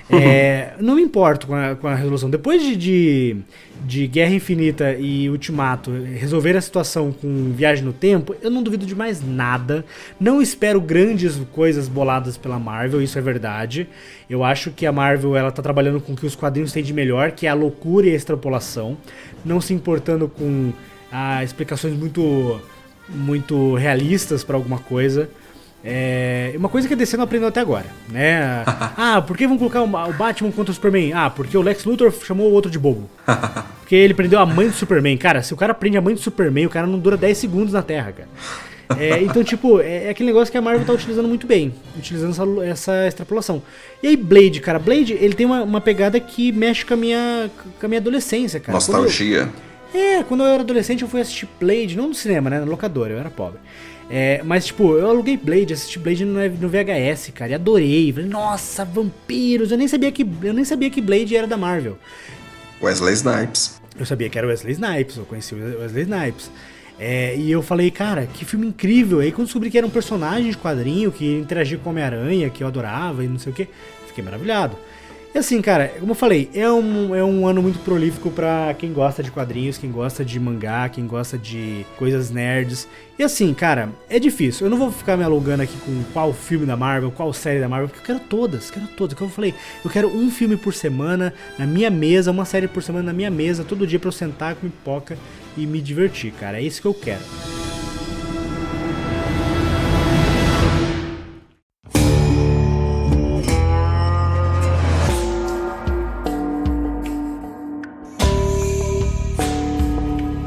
É, não me importo com a, com a resolução. Depois de, de, de, Guerra Infinita e Ultimato resolver a situação com Viagem no Tempo, eu não duvido de mais nada. Não espero grandes coisas boladas pela Marvel, isso é verdade. Eu acho que a Marvel ela tá trabalhando com o que os quadrinhos têm de melhor, que é a loucura e a extrapolação. Não se importando com ah, explicações muito, muito realistas para alguma coisa. É uma coisa que a DC não aprendeu até agora, né? ah, por que vão colocar o Batman contra o Superman? Ah, porque o Lex Luthor chamou o outro de bobo. Porque ele prendeu a mãe do Superman. Cara, se o cara prende a mãe do Superman, o cara não dura 10 segundos na Terra, cara. É, então, tipo, é, é, aquele negócio que a Marvel tá utilizando muito bem, utilizando essa, essa extrapolação. E aí, Blade, cara, Blade, ele tem uma, uma pegada que mexe com a minha, com a minha adolescência, cara. Nostalgia. Quando eu, é, quando eu era adolescente, eu fui assistir Blade, não no cinema, né? Na locadora, eu era pobre. É, mas, tipo, eu aluguei Blade, assisti Blade no, VHS, cara, e adorei. Falei, nossa, vampiros! Eu nem sabia que, eu nem sabia que Blade era da Marvel. Wesley Snipes. Eu sabia que era Wesley Snipes, eu conheci o Wesley Snipes. É, e eu falei, cara, que filme incrível. Aí quando descobri que era um personagem de quadrinho que interagia com Homem-Aranha, que eu adorava e não sei o que, fiquei maravilhado. E assim, cara, como eu falei, é um, é um ano muito prolífico para quem gosta de quadrinhos, quem gosta de mangá, quem gosta de coisas nerds. E assim, cara, é difícil. Eu não vou ficar me alongando aqui com qual filme da Marvel, qual série da Marvel, porque eu quero todas, quero todas. Como eu falei, eu quero um filme por semana na minha mesa, uma série por semana na minha mesa, todo dia pra eu sentar com pipoca e me divertir, cara. É isso que eu quero.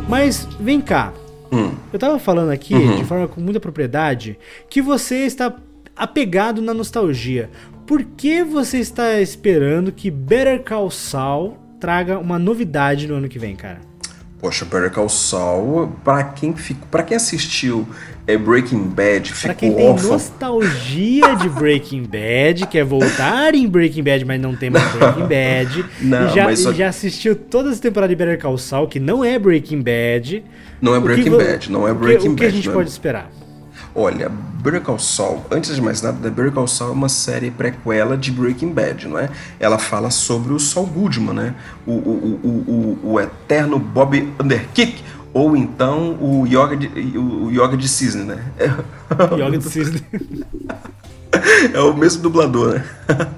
Mas vem cá. Hum. Eu tava falando aqui, uhum. de forma com muita propriedade, que você está apegado na nostalgia. Por que você está esperando que Better Call Saul traga uma novidade no ano que vem, cara? Poxa, Better Call Saul, pra quem, fico, pra quem assistiu é, Breaking Bad, ficou Pra quem tem nostalgia de Breaking Bad, quer voltar em Breaking Bad, mas não tem mais Breaking Bad, não, e, já, só... e já assistiu todas as temporadas de Better Call Saul, que não é Breaking Bad. Não é Breaking Bad, não é Breaking Bad. O que a gente é... pode esperar? Olha, Call Saul, antes de mais nada, Call Saul é uma série prequela de Breaking Bad, não é? Ela fala sobre o Saul Goodman, né? O, o, o, o, o eterno Bob Underkick, ou então o Yoga de, o Yoga de Cisne, né? Yoga de Cisne. é o mesmo dublador, né?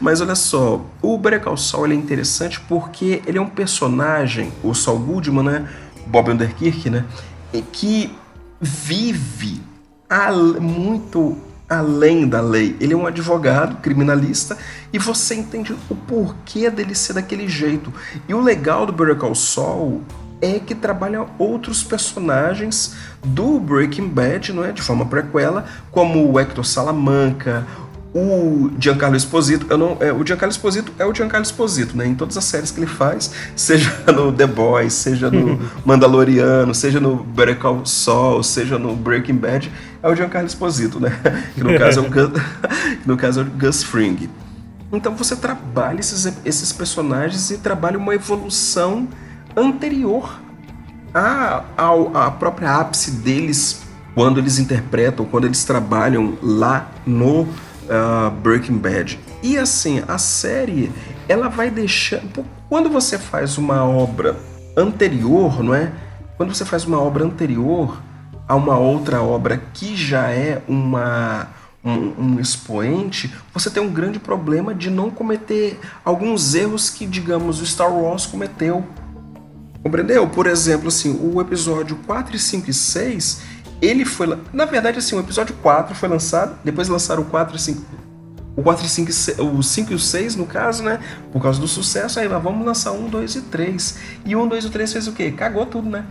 Mas olha só, o Better Call Saul é interessante porque ele é um personagem, o Saul Goodman, né? Bob Underkirk, né? Que vive muito além da lei. Ele é um advogado criminalista e você entende o porquê dele ser daquele jeito. E o legal do Better Call Saul é que trabalha outros personagens do Breaking Bad, não é, de forma prequela, como o Hector Salamanca, o Giancarlo Esposito, eu não, é, o Giancarlo Esposito é o Giancarlo Esposito, né? Em todas as séries que ele faz, seja no The Boys, seja no Mandaloriano, seja no Better Call Saul, seja no Breaking Bad, é o Giancarlo Esposito, né? Que no caso é o Gus, no caso é o Gus Fring. Então você trabalha esses, esses personagens e trabalha uma evolução anterior à, à, à própria ápice deles quando eles interpretam, quando eles trabalham lá no uh, Breaking Bad. E assim, a série, ela vai deixando. Quando você faz uma obra anterior, não é? Quando você faz uma obra anterior a uma outra obra que já é uma um, um, expoente, você tem um grande problema de não cometer alguns erros que, digamos, o Star Wars cometeu. Compreendeu? Por exemplo, assim, o episódio 4, 5 e 6, ele foi. Na verdade, assim, o episódio 4 foi lançado, depois lançaram o 4 e 5. O 4 e 5, o 5 e o 6, no caso, né? Por causa do sucesso, aí vamos lançar 1, 2 e 3. E 1, 2 e 3 fez o quê? Cagou tudo, né?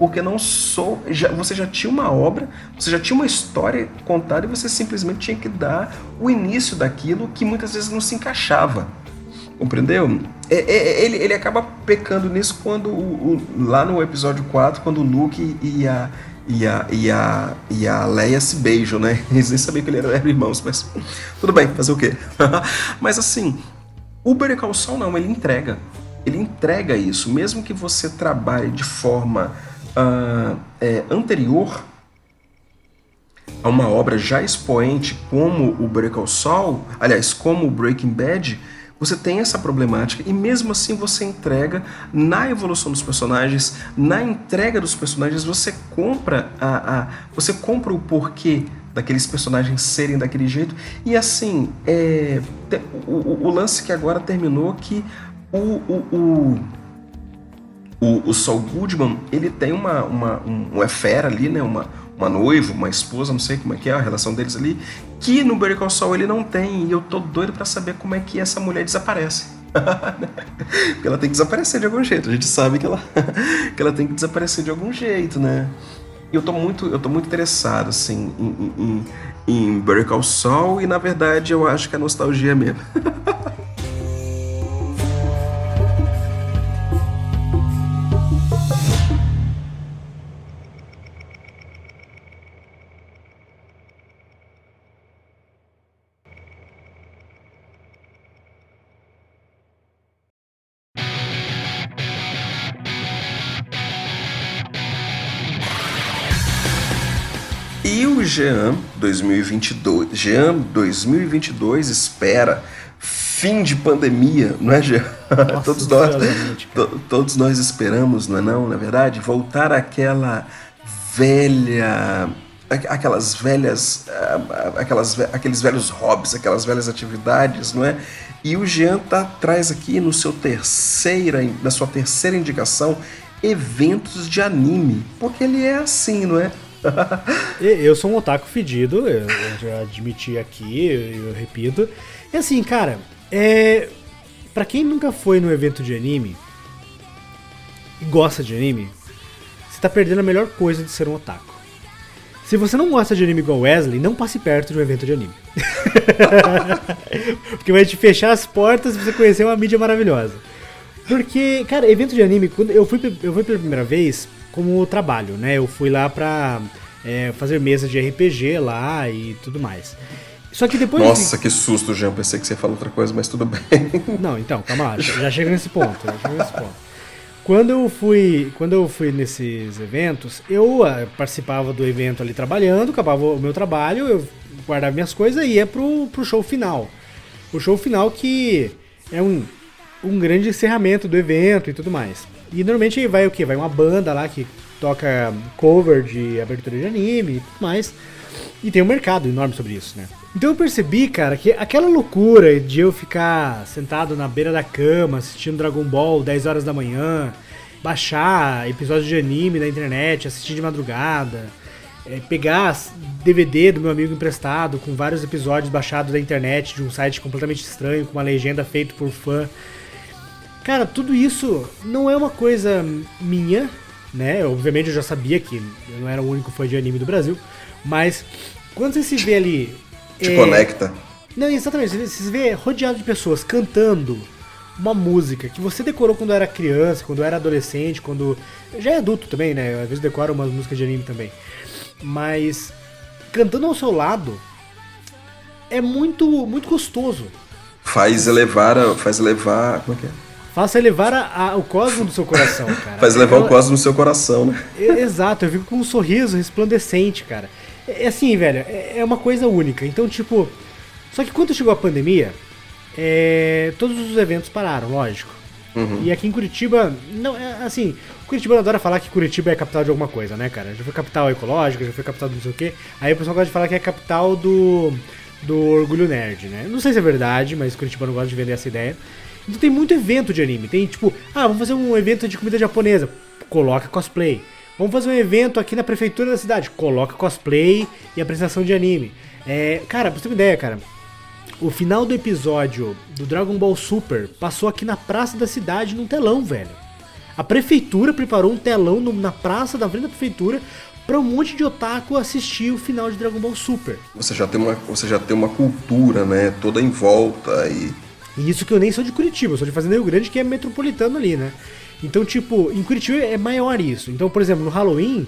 Porque não sou. Já, você já tinha uma obra, você já tinha uma história contada e você simplesmente tinha que dar o início daquilo que muitas vezes não se encaixava. Compreendeu? É, é, é ele, ele acaba pecando nisso quando o, o, lá no episódio 4, quando o Luke e a e a, e a, e a Leia se beijam, né? Eles nem sabiam que ele era irmãos, mas tudo bem, fazer o quê? mas assim, o Saul não, ele entrega. Ele entrega isso, mesmo que você trabalhe de forma uh, é, anterior a uma obra já expoente como o Better Call Saul, aliás, como o Breaking Bad, Você tem essa problemática e mesmo assim você entrega na evolução dos personagens, na entrega dos personagens, você compra a, a você compra o porquê daqueles personagens serem daquele jeito. E assim, é, o, o, lance que agora terminou que o, o, o, o, o Saul Goodman, ele tem uma, uma, um, um é fera ali, né? Uma, uma noiva, uma esposa, não sei como é que é a relação deles ali, que no Better Saul ele não tem, e eu tô doido para saber como é que essa mulher desaparece. Porque ela tem que desaparecer de algum jeito. A gente sabe que ela, que ela tem que desaparecer de algum jeito, né? E eu tô muito, eu tô muito interessado, assim, em, em, em Better Call e na verdade eu acho que é nostalgia mesmo. Jean 2022, Jean 2022 espera fim de pandemia, não é, Jean? Todos nós, to, todos nós esperamos, não é não, na verdade, voltar àquela velha aquelas velhas aquelas aqueles velhos hobbies, aquelas velhas atividades, não é? E o Jean tá traz aqui no seu terceira, na sua terceira indicação eventos de anime, porque ele é assim, não é? eu sou um otaku fedido, eu, já admiti aqui, eu, eu repito. E assim, cara, é. Pra quem nunca foi no evento de anime e gosta de anime, você tá perdendo a melhor coisa de ser um otaku. Se você não gosta de anime igual Wesley, não passe perto de um evento de anime. Porque vai te fechar as portas pra você conhecer uma mídia maravilhosa. Porque, cara, evento de anime, quando eu fui, eu fui pela primeira vez, como trabalho, né? Eu fui lá pra é, fazer mesas de RPG lá e tudo mais. Só que depois. Nossa, de... que susto, Jean. Pensei que você ia falar outra coisa, mas tudo bem. Não, então, calma lá, já chega nesse ponto. Já chega nesse ponto. Quando eu fui, quando eu fui nesses eventos, eu uh, participava do evento ali trabalhando, acabava o meu trabalho, eu guardava minhas coisas e ia pro, pro show final. O show final que é um, um grande encerramento do evento e tudo mais. E normalmente vai o que? Vai uma banda lá que toca cover de abertura de anime e tudo mais. E tem um mercado enorme sobre isso, né? Então eu percebi, cara, que aquela loucura de eu ficar sentado na beira da cama assistindo Dragon Ball 10 horas da manhã, baixar episódios de anime na internet, assistir de madrugada, é, pegar DVD do meu amigo emprestado com vários episódios baixados da internet de um site completamente estranho, com uma legenda feita por fã. Cara, tudo isso não é uma coisa minha, né? Obviamente eu já sabia que eu não era o único fã de anime do Brasil, mas quando você se vê ali. Te é... conecta. Não, exatamente, você se vê rodeado de pessoas cantando uma música que você decorou quando era criança, quando era adolescente, quando. Já é adulto também, né? Às vezes decora umas músicas de anime também. Mas cantando ao seu lado é muito muito gostoso. Faz elevar, faz elevar, como é que é? Faça elevar a, a, o cosmo do seu coração, cara. Faz levar o cosmo do seu coração, né? Exato, eu fico com um sorriso resplandecente, cara. É, é assim, velho, é, é, uma coisa única. Então, tipo. Só que quando chegou a pandemia, é, todos os eventos pararam, lógico. Uhum. E aqui em Curitiba, não, é, assim, Curitiba adora falar que Curitiba é capital de alguma coisa, né, cara? Já foi capital ecológica, já foi capital do não sei o quê. Aí o pessoal gosta de falar que é capital do, do orgulho nerd, né? Não sei se é verdade, mas Curitiba não gosta de vender essa ideia. Então tem muito evento de anime. Tem tipo, ah, vamos fazer um evento de comida japonesa. Coloca cosplay. Vamos fazer um evento aqui na prefeitura da cidade. Coloca cosplay e apresentação de anime. É, cara, pra você ter uma ideia, cara. O final do episódio do Dragon Ball Super passou aqui na praça da cidade num telão, velho. A prefeitura preparou um telão no, na praça da frente da prefeitura para um monte de otaku assistir o final de Dragon Ball Super. Você já tem uma, você já tem uma cultura, né, toda em volta e e isso que eu nem sou de Curitiba, eu sou de Fazenda Grande, que é metropolitano ali, né? Então, tipo, em Curitiba é maior isso. Então, por exemplo, no Halloween,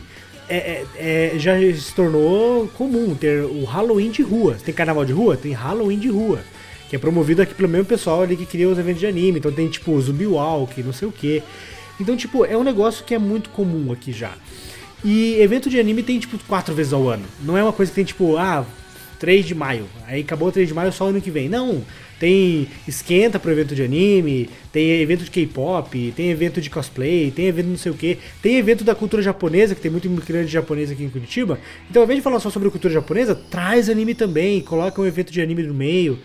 é, é, é, já se tornou comum ter o Halloween de rua. Tem carnaval de rua? Tem Halloween de rua. Que é promovido aqui pelo mesmo pessoal ali que cria os eventos de anime. Então tem tipo Zumbi Walk, não sei o que. Então, tipo, é um negócio que é muito comum aqui já. E evento de anime tem tipo quatro vezes ao ano. Não é uma coisa que tem tipo, ah, 3 de maio. Aí acabou o 3 de maio só ano que vem. Não, tem esquenta pro evento de anime, tem evento de K-pop, tem evento de cosplay, tem evento não sei o que, tem evento da cultura japonesa, que tem muito imigrante japonês aqui em Curitiba. Então, ao invés de falar só sobre cultura japonesa, traz anime também, coloca um evento de anime no meio.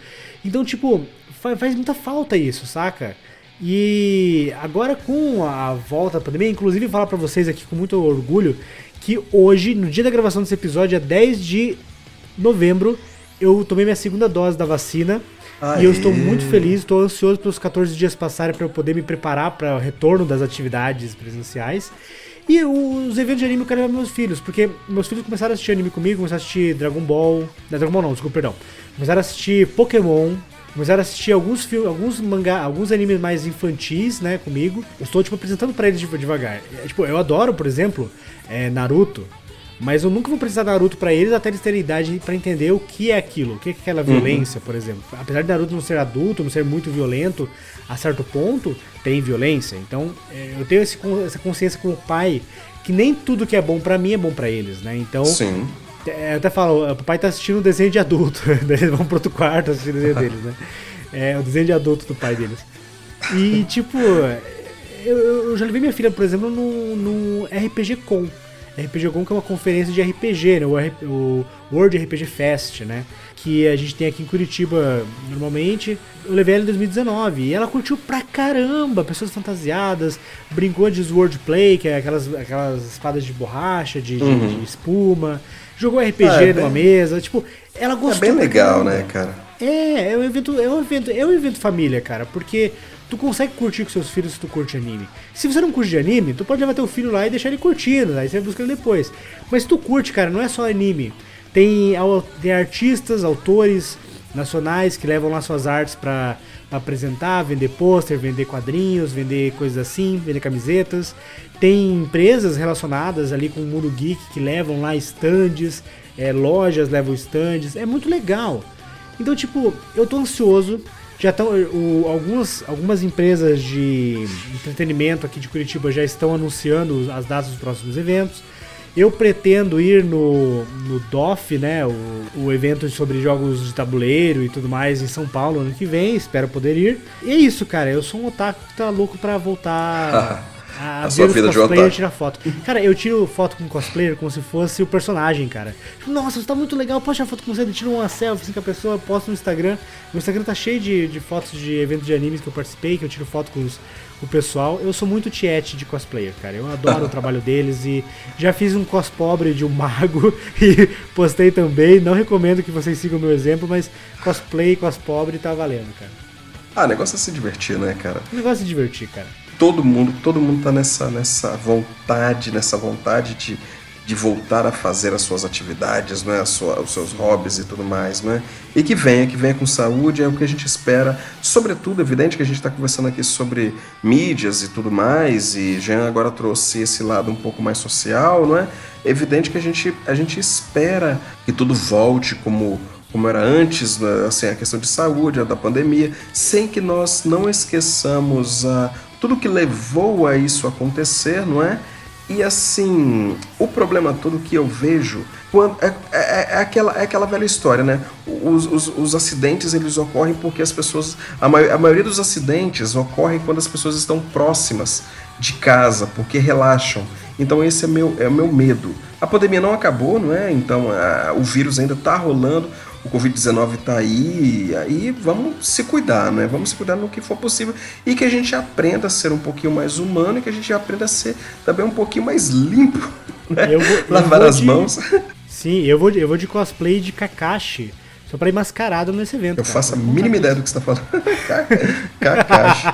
Então, tipo, faz muita falta isso, saca? E agora com a volta da pandemia, inclusive falar para vocês aqui com muito orgulho que hoje, no dia da gravação desse episódio, é 10 de novembro, eu tomei minha segunda dose da vacina. Aê. E eu estou muito feliz, estou ansioso pelos 14 dias passarem para eu poder me preparar para o retorno das atividades presenciais. E os eventos de anime eu quero levar meus filhos, porque meus filhos começaram a assistir anime comigo, começaram a assistir Dragon Ball. Não, Dragon Ball não, desculpa, perdão. Começaram a assistir Pokémon, começaram a assistir alguns filmes, alguns mangá, alguns animes mais infantis, né, comigo. Eu estou, tipo, apresentando para eles devagar. É, tipo, eu adoro, por exemplo, é, Naruto. Mas eu nunca vou precisar de Naruto para eles até eles terem idade para entender o que é aquilo, o que é aquela uhum. violência, uhum. por exemplo. Apesar de Naruto não ser adulto, não ser muito violento, a certo ponto tem violência. Então é, eu tenho esse, essa consciência com o pai que nem tudo que é bom para mim é bom para eles, né? Então Sim. É, eu até falo, o pai tá assistindo um desenho de adulto, daí eles vão pro outro quarto assistir o desenho deles, né? É o desenho de adulto do pai deles. E tipo, eu, eu já levei minha filha, por exemplo, no, no RPG Com. RPG que é uma conferência de RPG, né? o, World RPG Fest, né? Que a gente tem aqui em Curitiba normalmente. Eu levei ela em 2019 e ela curtiu pra caramba, pessoas fantasiadas, brincou de Swordplay, que é aquelas, aquelas espadas de borracha, de, uhum. de, de espuma, jogou RPG ah, é numa bem... mesa, tipo, ela gostou. É bem legal, né, cara? É, é um evento, é um evento, é um evento família, cara, porque tu consegue curtir com seus filhos se tu curte anime. Se você não curte de anime, tu pode levar teu filho lá e deixar ele curtindo, aí você vai buscando depois. Mas se tu curte, cara, não é só anime. Tem, tem artistas, autores nacionais que levam lá suas artes para apresentar, vender pôster, vender quadrinhos, vender coisas assim, vender camisetas. Tem empresas relacionadas ali com o mundo geek que levam lá stands, é, lojas levam stands. É muito legal. Então, tipo, eu tô ansioso já estão algumas, algumas empresas de entretenimento aqui de Curitiba já estão anunciando as datas dos próximos eventos. Eu pretendo ir no, no DOF, né, o, o evento sobre jogos de tabuleiro e tudo mais em São Paulo ano que vem, espero poder ir. E é isso, cara, eu sou um otaku que tá louco pra voltar a, a sua vida de otaku. tirar foto. Cara, eu tiro foto com cosplayer como se fosse o personagem, cara. Nossa, você tá muito legal, posso tirar foto com você? Eu tiro uma selfie assim com a pessoa, posto no Instagram. Meu Instagram tá cheio de, de fotos de eventos de animes que eu participei, que eu tiro foto com os, o pessoal. Eu sou muito tiete de cosplayer, cara. Eu adoro o trabalho deles e já fiz um cos pobre de um mago e postei também. Não recomendo que vocês sigam o meu exemplo, mas cosplay, cos pobre tá valendo, cara. Ah, negócio é se divertir, né, cara? O negócio é se divertir, cara todo mundo, todo mundo tá nessa, nessa vontade, nessa vontade de, de voltar a fazer as suas atividades, né, sua, os seus hobbies e tudo mais, né? E que venha, que venha com saúde, é o que a gente espera. Sobretudo, evidente que a gente está conversando aqui sobre mídias e tudo mais, e Jean agora trouxe esse lado um pouco mais social, não é? Evidente que a gente, a gente espera que tudo volte como como era antes, né, assim, a questão de saúde, a da pandemia, sem que nós não esqueçamos a tudo que levou a isso acontecer, não é? E assim, o problema todo que eu vejo quando, é, é, é, aquela, é aquela velha história, né? Os, os, os acidentes eles ocorrem porque as pessoas. A, mai, a maioria dos acidentes ocorrem quando as pessoas estão próximas de casa, porque relaxam. Então esse é meu, é o meu medo. A pandemia não acabou, não é? Então a, o vírus ainda está rolando o Covid-19 está aí, aí vamos se cuidar, né? Vamos se cuidar no que for possível e que a gente aprenda a ser um pouquinho mais humano e que a gente aprenda a ser também um pouquinho mais limpo, né? Eu vou, Lavar eu as de... mãos. Sim, eu vou, eu vou de cosplay de Kakashi. Só pra ir mascarado nesse evento. Eu cara. faço a mínima ideia do que você tá falando. Kakashi.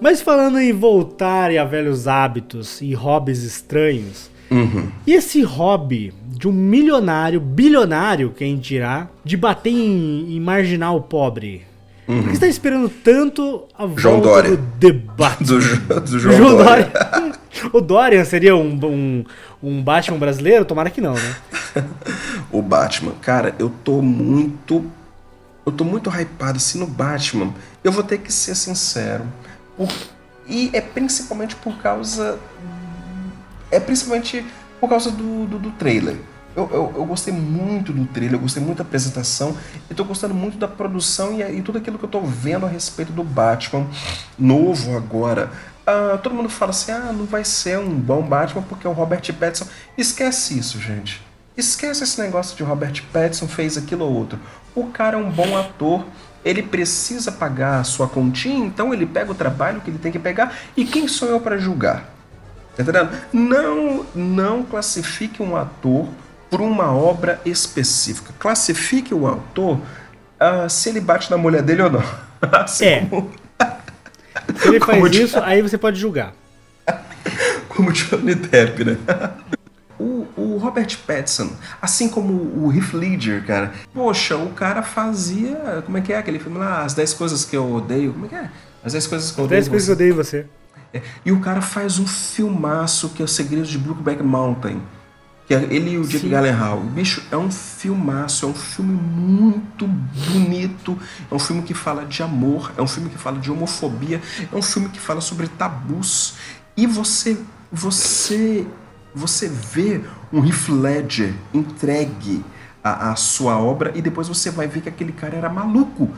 Mas falando em voltar a velhos hábitos e hobbies estranhos, uhum. e esse hobby de um milionário, bilionário, quem dirá, de bater em, em marginal pobre? Uhum. Por que você tá esperando tanto a João volta Dória. do debate? Do, do João, João Dória. Dória. o Dorian seria um, um, um Batman brasileiro? Tomara que não, né? o Batman, cara, eu tô muito. Eu tô muito hypado assim no Batman. Eu vou ter que ser sincero. E é principalmente por causa. É principalmente por causa do, do, do trailer. Eu, eu, eu, gostei muito do trailer, eu gostei muito da apresentação, e tô gostando muito da produção e, e tudo aquilo que eu tô vendo a respeito do Batman novo agora. Ah, todo mundo fala assim: ah, não vai ser um bom Batman porque é o Robert Pattinson. Esquece isso, gente. Esquece esse negócio de Robert Pattinson fez aquilo ou outro. O cara é um bom ator, ele precisa pagar a sua continha, então ele pega o trabalho que ele tem que pegar. E quem sou eu para julgar? Tá entendendo? Não, não classifique um ator por uma obra específica. Classifique o autor uh, se ele bate na mulher dele ou não. Assim é. Como... Se ele faz isso, aí você pode julgar. como Johnny Depp, né? Robert Pattinson, assim como o Heath Ledger, cara, poxa, o cara fazia. Como é que é aquele filme lá? As 10 coisas que eu odeio. Como é que é? As 10 coisas que eu odeio. 10 coisas que eu odeio você. É, e o cara faz um filmaço que é o Segredos de Brookback Mountain. Que é ele e o Jake Gyllenhaal. Bicho, é um filmaço, é um filme muito bonito. É um filme que fala de amor, é um filme que fala de homofobia, é um filme que fala sobre tabus. E você, você você vê um Heath Ledger entregue a, a, sua obra e depois você vai ver que aquele cara era maluco.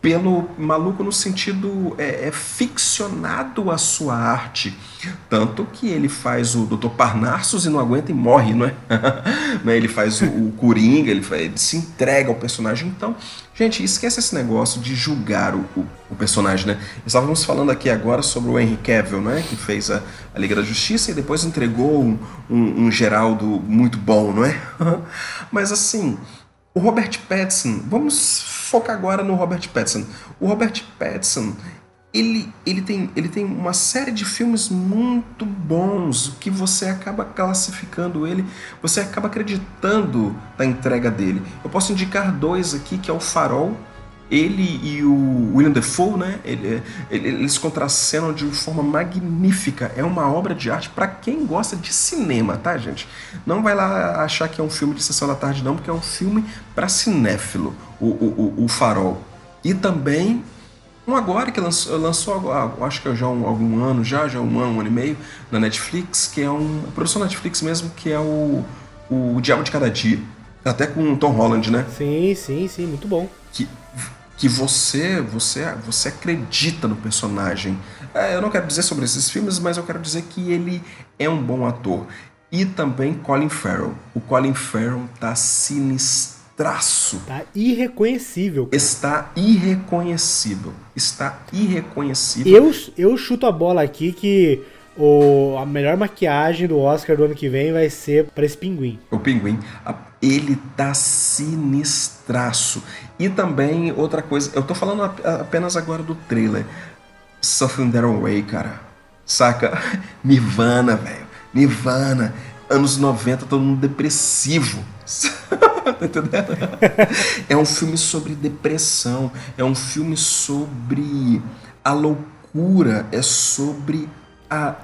Pelo maluco no sentido é, é ficcionado a sua arte. Tanto que ele faz o Dr. Parnassus e não aguenta e morre, não é? Né, ele faz o, o Coringa, ele, faz, ele se entrega ao personagem. Então, Gente, esquece esse negócio de julgar o, o, o, personagem, né? Estávamos falando aqui agora sobre o Henry Cavill, né? Que fez a, a Liga da Justiça e depois entregou um, um, um Geraldo muito bom, não é? Mas assim, o Robert Pattinson, vamos focar agora no Robert Pattinson. O Robert Pattinson, ele, ele, tem, ele tem uma série de filmes muito bons que você acaba classificando ele, você acaba acreditando na entrega dele. Eu posso indicar dois aqui, que é o Farol, ele e o William Defoe, né? Ele, ele, eles contracenam de forma magnífica. É uma obra de arte para quem gosta de cinema, tá, gente? Não vai lá achar que é um filme de sessão da tarde, não, porque é um filme para cinéfilo, o, o, o, o Farol. E também um agora que lançou, lançou acho que já um, algum ano, já, já um ano, um ano e meio, na Netflix, que é um. A produção Netflix mesmo, que é o, o Diabo de Cada Dia. Até com o Tom Holland, né? Sim, sim, sim, muito bom. Que, que você, você, você acredita no personagem. É, eu não quero dizer sobre esses filmes, mas eu quero dizer que ele é um bom ator. E também Colin Farrell. O Colin Farrell tá sinistro traço. Tá irreconhecível. Cara. Está irreconhecível. Está irreconhecível. Eu, eu chuto a bola aqui que o, a melhor maquiagem do Oscar do ano que vem vai ser para esse pinguim. O pinguim. Ele tá sinistraço. E também, outra coisa, eu tô falando apenas agora do trailer. Something That Way, cara. Saca? Nirvana, velho. Nirvana. Anos 90, todo mundo depressivo. tá? É um filme sobre depressão, é um filme sobre a loucura, é sobre a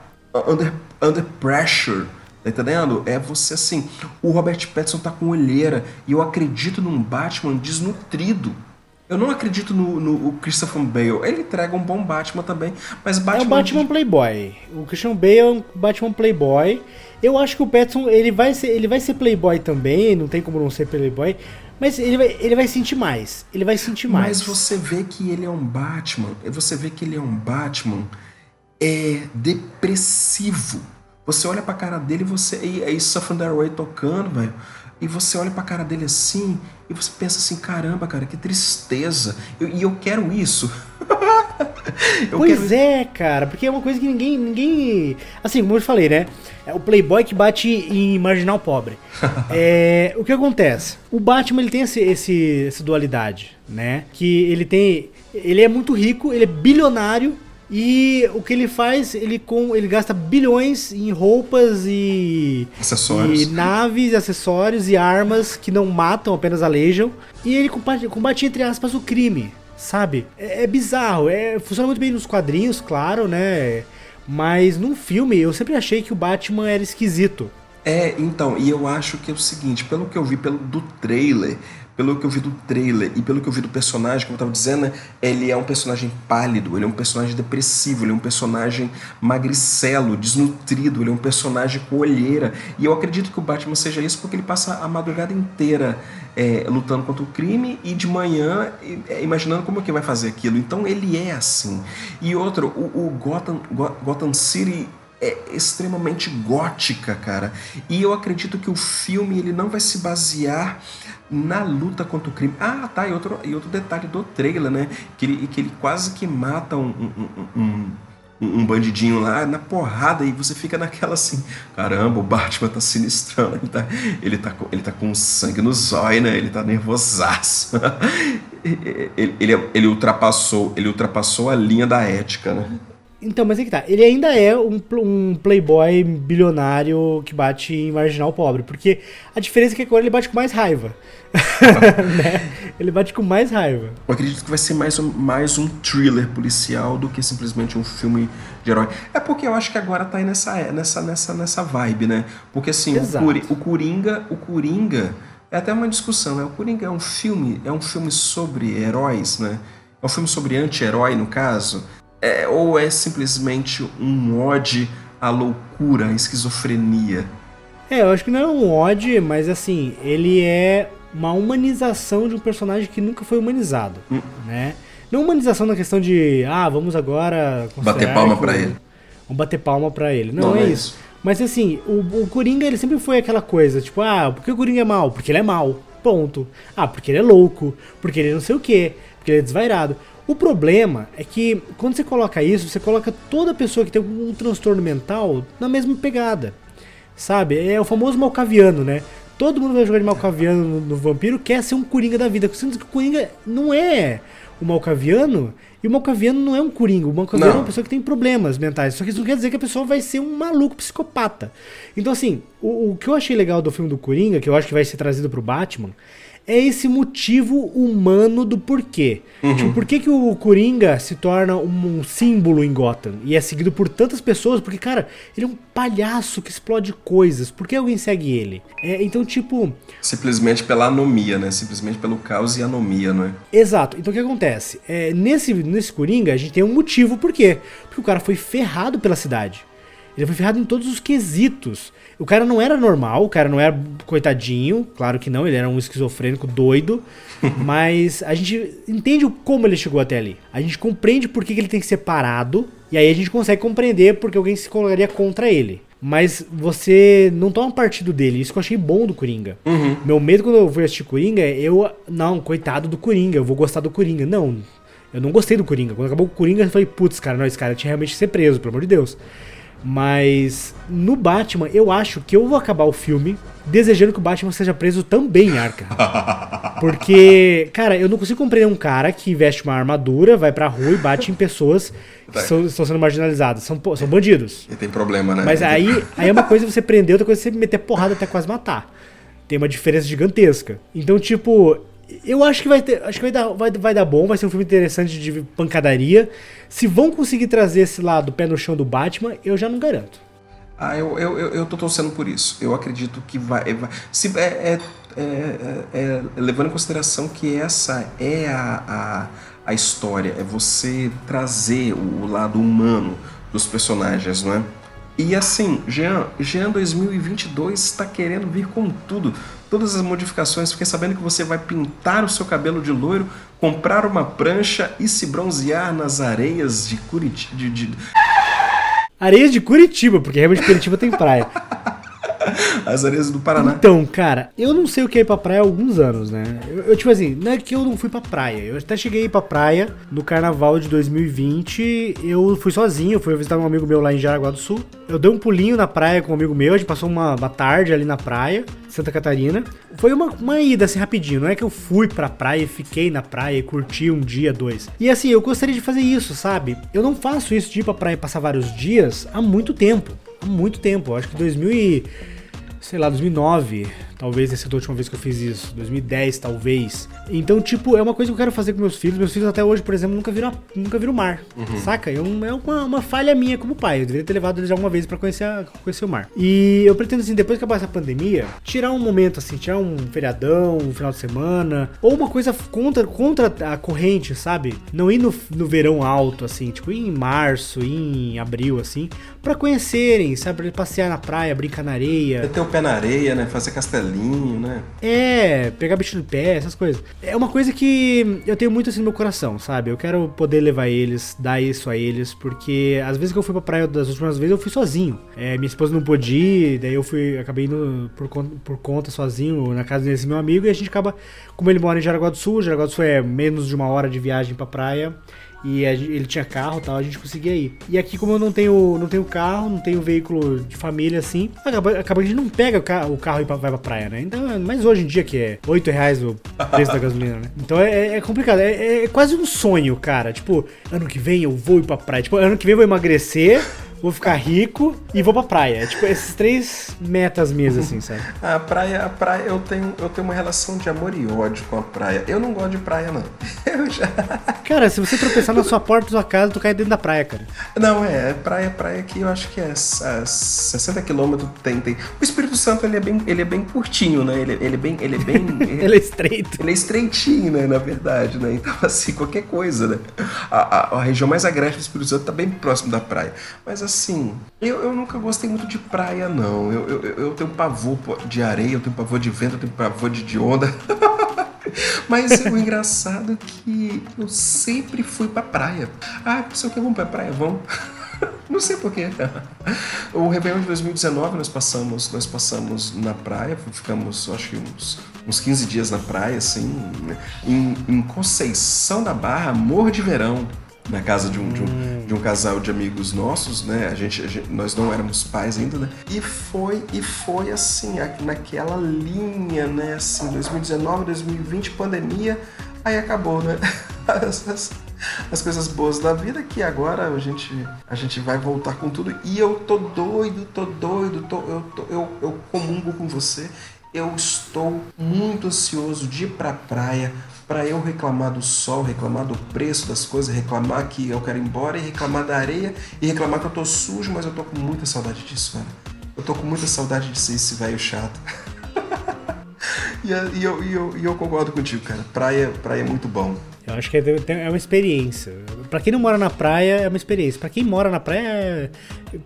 under, under pressure. Tá entendendo? É você assim. O Robert Pattinson tá com olheira e eu acredito num Batman desnutrido. Eu não acredito no, no Christopher Bale. Ele entrega um bom Batman também, mas Batman. É o Batman Playboy. O Christian Bale é um Batman Playboy. Eu acho que o Pattinson ele vai ser, ele vai ser Playboy também. Não tem como não ser Playboy. Mas ele vai, ele vai sentir mais. Ele vai sentir mais. Mas você vê que ele é um Batman. Você vê que ele é um Batman é depressivo. Você olha pra cara dele e você. E aí Suffering Way tocando, velho. E você olha pra cara dele assim e você pensa assim, caramba, cara, que tristeza. Eu, e eu quero isso. eu pois quero... é, cara, porque é uma coisa que ninguém, ninguém. Assim, como eu falei, né? É o playboy que bate em marginal pobre. é, o que acontece? O Batman ele tem esse, esse, essa dualidade, né? Que ele tem. Ele é muito rico, ele é bilionário, e o que ele faz, ele com ele gasta bilhões em roupas e acessórios, e naves, acessórios e armas que não matam, apenas aleijam. E ele combate, combate entre aspas o crime, sabe? É, é, bizarro, é funciona muito bem nos quadrinhos, claro, né? Mas num filme eu sempre achei que o Batman era esquisito. É, então, e eu acho que é o seguinte, pelo que eu vi pelo do trailer, pelo que eu vi do trailer e pelo que eu vi do personagem, como eu tava dizendo, ele é um personagem pálido, ele é um personagem depressivo, ele é um personagem magricelo, desnutrido, ele é um personagem com olheira. E eu acredito que o Batman seja isso porque ele passa a madrugada inteira é, lutando contra o crime e de manhã é, imaginando como é que vai fazer aquilo. Então ele é assim. E outro, o, o Gotham, Gotham City é extremamente gótica, cara. E eu acredito que o filme ele não vai se basear na luta contra o crime. Ah, tá, e outro, e outro detalhe do trailer, né? Que ele, que ele quase que mata um, um, um, um bandidinho lá na porrada e você fica naquela assim, caramba, o Batman tá sinistrão, ele tá, ele tá, ele tá com sangue no zóio, né? Ele tá nervosaço. ele, ele, ele, ultrapassou, ele ultrapassou a linha da ética, né? Então, mas é que tá. Ele ainda é um, um playboy bilionário que bate em marginal pobre. Porque a diferença é que agora ele bate com mais raiva. né? Ele bate com mais raiva. Eu acredito que vai ser mais um, mais um thriller policial do que simplesmente um filme de herói. É porque eu acho que agora tá aí nessa, nessa, nessa, nessa vibe, né? Porque assim, o, o Coringa. O Coringa. É até uma discussão, né? O Coringa é um filme, é um filme sobre heróis, né? É um filme sobre anti-herói, no caso. É, ou é simplesmente um ode à loucura, à esquizofrenia? É, eu acho que não é um ode, mas assim, ele é uma humanização de um personagem que nunca foi humanizado, hum. né? Não humanização na questão de, ah, vamos agora bater palma para ele. Vamos bater palma para ele. Não, não é, é, isso. isso. Mas assim, o, o Coringa ele sempre foi aquela coisa, tipo, ah, por que o Coringa é mal? Porque ele é mal. Ponto. Ah, porque ele é louco, porque ele não sei o quê, porque ele é desvairado. O problema é que quando você coloca isso, você coloca toda pessoa que tem um transtorno mental na mesma pegada. Sabe? É o famoso malcaviano, né? Todo mundo vai jogar de malcaviano no, no vampiro, quer ser um coringa da vida. Sendo que o coringa não é o malcaviano e o malcaviano não é um coringa. O malcaviano não. é uma pessoa que tem problemas mentais. Só que isso não quer dizer que a pessoa vai ser um maluco psicopata. Então, assim, o, o que eu achei legal do filme do Coringa, que eu acho que vai ser trazido pro Batman, é esse motivo humano do porquê. Uhum. Tipo, por que, que o Coringa se torna um, um, símbolo em Gotham e é seguido por tantas pessoas? Porque, cara, ele é um palhaço que explode coisas. Por que alguém segue ele? É, então, tipo. Simplesmente pela anomia, né? Simplesmente pelo caos e anomia, não é? Exato. Então o que acontece? É, nesse, nesse Coringa, a gente tem um motivo por quê? Porque o cara foi ferrado pela cidade. Ele foi ferrado em todos os quesitos. O cara não era normal, o cara não era coitadinho, claro que não, ele era um esquizofrênico doido, mas a gente entende como ele chegou até ali. A gente compreende por que, ele tem que ser parado, e aí a gente consegue compreender porque alguém se colocaria contra ele. Mas você não toma partido dele. Isso que eu achei bom do Coringa. Uhum. Meu medo quando eu fui assistir Coringa é eu. Não, coitado do Coringa, eu vou gostar do Coringa. Não, eu não gostei do Coringa. Quando acabou o Coringa, eu falei, putz, cara, não, esse cara tinha realmente que ser preso, pelo amor de Deus. Mas no Batman, eu acho que eu vou acabar o filme desejando que o Batman seja preso também, Arca. Porque, cara, eu não consigo compreender um cara que veste uma armadura, vai pra rua e bate em pessoas que tá. são, estão sendo marginalizadas. São, são bandidos. E tem problema, né? Mas aí, aí é uma coisa você prender, outra coisa é você meter porrada até quase matar. Tem uma diferença gigantesca. Então, tipo, eu acho que vai ter, acho que vai dar, vai, vai dar bom, vai ser um filme interessante de pancadaria. Se vão conseguir trazer esse lado pé no chão do Batman, eu já não garanto. Ah, eu, eu, eu, eu tô torcendo por isso. Eu acredito que vai. vai se, é, é, é, é, levando em consideração que essa é a, a, a história, é você trazer o, o lado humano dos personagens, não é? E assim, Jean, Jean 2022 está querendo vir com tudo todas as modificações. Fiquei sabendo que você vai pintar o seu cabelo de loiro, comprar uma prancha e se bronzear nas areias de Curitiba. De, de... Areias de Curitiba, porque realmente Curitiba tem praia. As areias do Paraná. Então, cara, eu não sei o que é ir pra praia há alguns anos, né? Eu, eu, tipo assim, não é que eu não fui pra praia. Eu até cheguei a ir pra praia no carnaval de 2020. Eu fui sozinho, fui visitar um amigo meu lá em Jaraguá do Sul. Eu dei um pulinho na praia com um amigo meu, a gente passou uma, uma tarde ali na praia, Santa Catarina. Foi uma, uma ida assim rapidinho, não é que eu fui pra praia e fiquei na praia e curti um dia, dois. E assim, eu gostaria de fazer isso, sabe? Eu não faço isso de ir pra praia e passar vários dias há muito tempo. Há muito tempo. Acho que 2000 e sei lá, 2009, talvez essa a última vez que eu fiz isso, 2010 talvez. Então, tipo, é uma coisa que eu quero fazer com meus filhos. Meus filhos até hoje, por exemplo, nunca viram, nunca viram o mar, uhum. saca? É, é uma, uma, falha minha como pai. Eu deveria ter levado eles alguma vez para conhecer, a, conhecer o mar. E eu pretendo, assim, depois que acabar essa pandemia, tirar um momento, assim, tirar um feriadão, um final de semana, ou uma coisa contra, contra a corrente, sabe? Não ir no, no verão alto, assim, tipo, ir em março, ir em abril, assim, para conhecerem, sabe? Passear na praia, brincar na areia. Meter o pé na areia, né? Fazer castelinho, né? É, pegar bicho no pé, essas coisas. É uma coisa que eu tenho muito assim no meu coração, sabe? Eu quero poder levar eles, dar isso a eles, porque às vezes que eu fui pra praia das últimas vezes eu fui sozinho. É, minha esposa não pôde ir, daí eu fui, acabei indo por, por conta sozinho na casa desse meu amigo e a gente acaba, como ele mora em Jaraguá do Sul, Jaraguá do Sul é menos de uma hora de viagem pra praia e ele tinha carro tal, a gente conseguia ir. E aqui, como eu não tenho, não tenho carro, não tenho veículo de família assim, acaba, acaba que a gente não pega o carro, o carro e vai pra praia, né? Então, mas hoje em dia que é 8 reais o preço da gasolina, né? Então é, é complicado, é, é, quase um sonho, cara. Tipo, ano que vem eu vou ir pra praia. Tipo, ano que vem eu vou emagrecer vou ficar rico e vou pra praia. É, tipo, esses três metas minhas, assim, sabe? a praia, a praia, eu tenho, eu tenho uma relação de amor e ódio com a praia. Eu não gosto de praia, não. Eu já... Cara, se você tropeçar na sua porta da sua casa, tu cai dentro da praia, cara. Não, é, é praia, praia que eu acho que é, é 60 quilômetros tem, tem. O Espírito Santo, ele é bem, ele é bem curtinho, né? Ele, ele é bem, ele é bem... ele é estreito. Ele é estreitinho, né, na verdade, né? Então, assim, qualquer coisa, né? A, a, a região mais agreste do Espírito Santo tá bem próximo da praia. Mas, assim, eu, eu nunca gostei muito de praia, não. Eu, eu, eu tenho pavor de areia, eu tenho pavor de vento, eu tenho pavor de, de onda. Mas o engraçado é que eu sempre fui pra praia. Ah, o que, vamos pra praia? Vamos. Não sei porquê. O Réveillon de 2019 nós passamos, nós passamos na praia, ficamos acho que uns, uns 15 dias na praia, assim, em, em Conceição da Barra, Morro de Verão na casa de um, de um, de um, casal de amigos nossos, né? A gente, a gente, nós não éramos pais ainda, né? E foi, e foi assim, naquela linha, né? Assim, 2019, 2020, pandemia, aí acabou, né? As, coisas boas da vida que agora a gente, a gente vai voltar com tudo. E eu tô doido, tô doido, tô, eu, tô, eu, eu comungo com você. Eu estou muito ansioso de ir pra praia, para eu reclamar do sol, reclamar do preço das coisas, reclamar que eu quero ir embora e reclamar da areia e reclamar que eu tô sujo, mas eu tô com muita saudade disso, cara. Eu tô com muita saudade de ser esse velho chato. e, e, eu, e, eu, e eu concordo contigo, cara. Praia, praia é muito bom. Eu acho que é, é uma experiência. Para quem não mora na praia, é uma experiência. Para quem mora na praia, é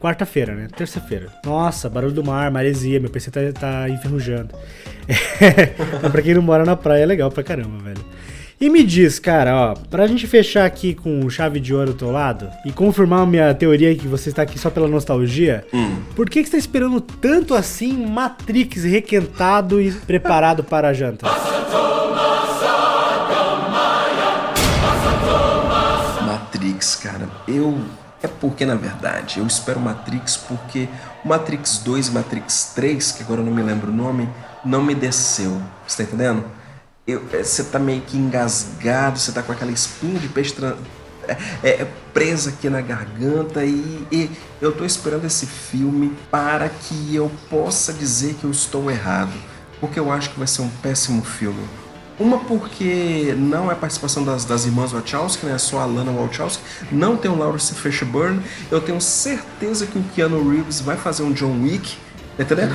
quarta-feira, né? Terça-feira. Nossa, barulho do mar, maresia, meu PC tá, tá enferrujando. É, pra quem não mora na praia, é legal pra caramba, velho. E me diz, cara, ó, pra gente fechar aqui com chave de ouro do teu lado e confirmar a minha teoria que você está aqui só pela nostalgia, hum. por que, que você tá esperando tanto assim Matrix requentado e preparado para a janta? Matrix, cara, eu. É porque, na verdade, eu espero Matrix porque Matrix 2 e Matrix 3, que agora eu não me lembro o nome, não me desceu. Você tá entendendo? É, você tá meio que engasgado, você tá com aquela espinha de peixe é, é, é, presa aqui na garganta e, e, eu tô esperando esse filme para que eu possa dizer que eu estou errado, porque eu acho que vai ser um péssimo filme. Uma porque não é participação das, das irmãs Wachowski, né? É só a Lana Wachowski. Não tem o Lawrence Fishburne. Eu tenho certeza que o Keanu Reeves vai fazer um John Wick. Entendendo?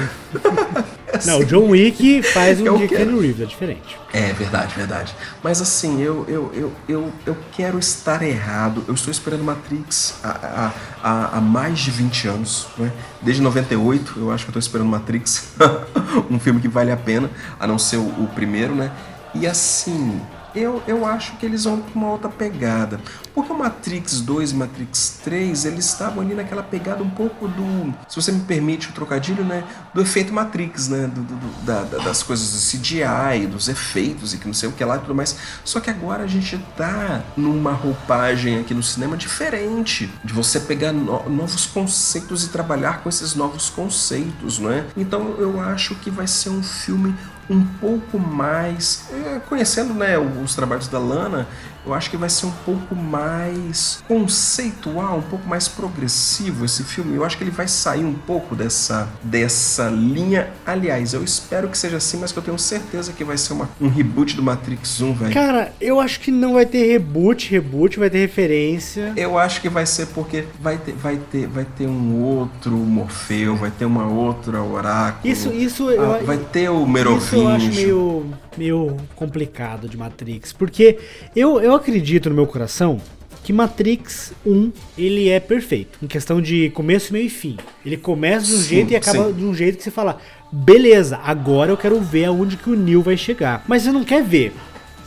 assim, não, o John Wick faz um de Keanu Reeves, é diferente. É verdade, verdade. Mas assim, eu, eu, eu, eu, eu quero estar errado. Eu estou esperando Matrix há, há, há mais de 20 anos. Né? Desde 98, eu acho que eu estou esperando Matrix. um filme que vale a pena, a não ser o, o primeiro, né? E assim, eu, eu acho que eles vão com uma outra pegada. Porque o Matrix 2 e Matrix 3, eles estavam ali naquela pegada um pouco do, se você me permite o trocadilho, né? Do efeito Matrix, né? Do, do da, das coisas do CGI, dos efeitos e que não sei o que lá e tudo mais. Só que agora a gente tá numa roupagem aqui no cinema diferente. De você pegar no, novos conceitos e trabalhar com esses novos conceitos, não é? Então eu acho que vai ser um filme um pouco mais. é, Conhecendo né, os trabalhos da Lana, eu acho que vai ser um pouco mais conceitual, um pouco mais progressivo esse filme. Eu acho que ele vai sair um pouco dessa, dessa linha. Aliás, eu espero que seja assim, mas que eu tenho certeza que vai ser uma- um reboot do Matrix 1, velho. Cara, eu acho que não vai ter reboot, reboot, vai ter referência. Eu acho que vai ser porque vai ter, vai ter, vai ter um outro Morfeu, vai ter uma outra Oráculo. Isso, isso, eu, Ah, vai ter o isso eu acho Merovingio. meio, meio complicado de Matrix. Porque eu, eu acredito no meu coração que Matrix 1 ele é perfeito. Em questão de começo, meio e fim. Ele começa de um Sim, jeito e acaba sim. de um jeito que você fala, beleza, agora eu quero ver aonde que o Neo vai chegar. Mas você não quer ver.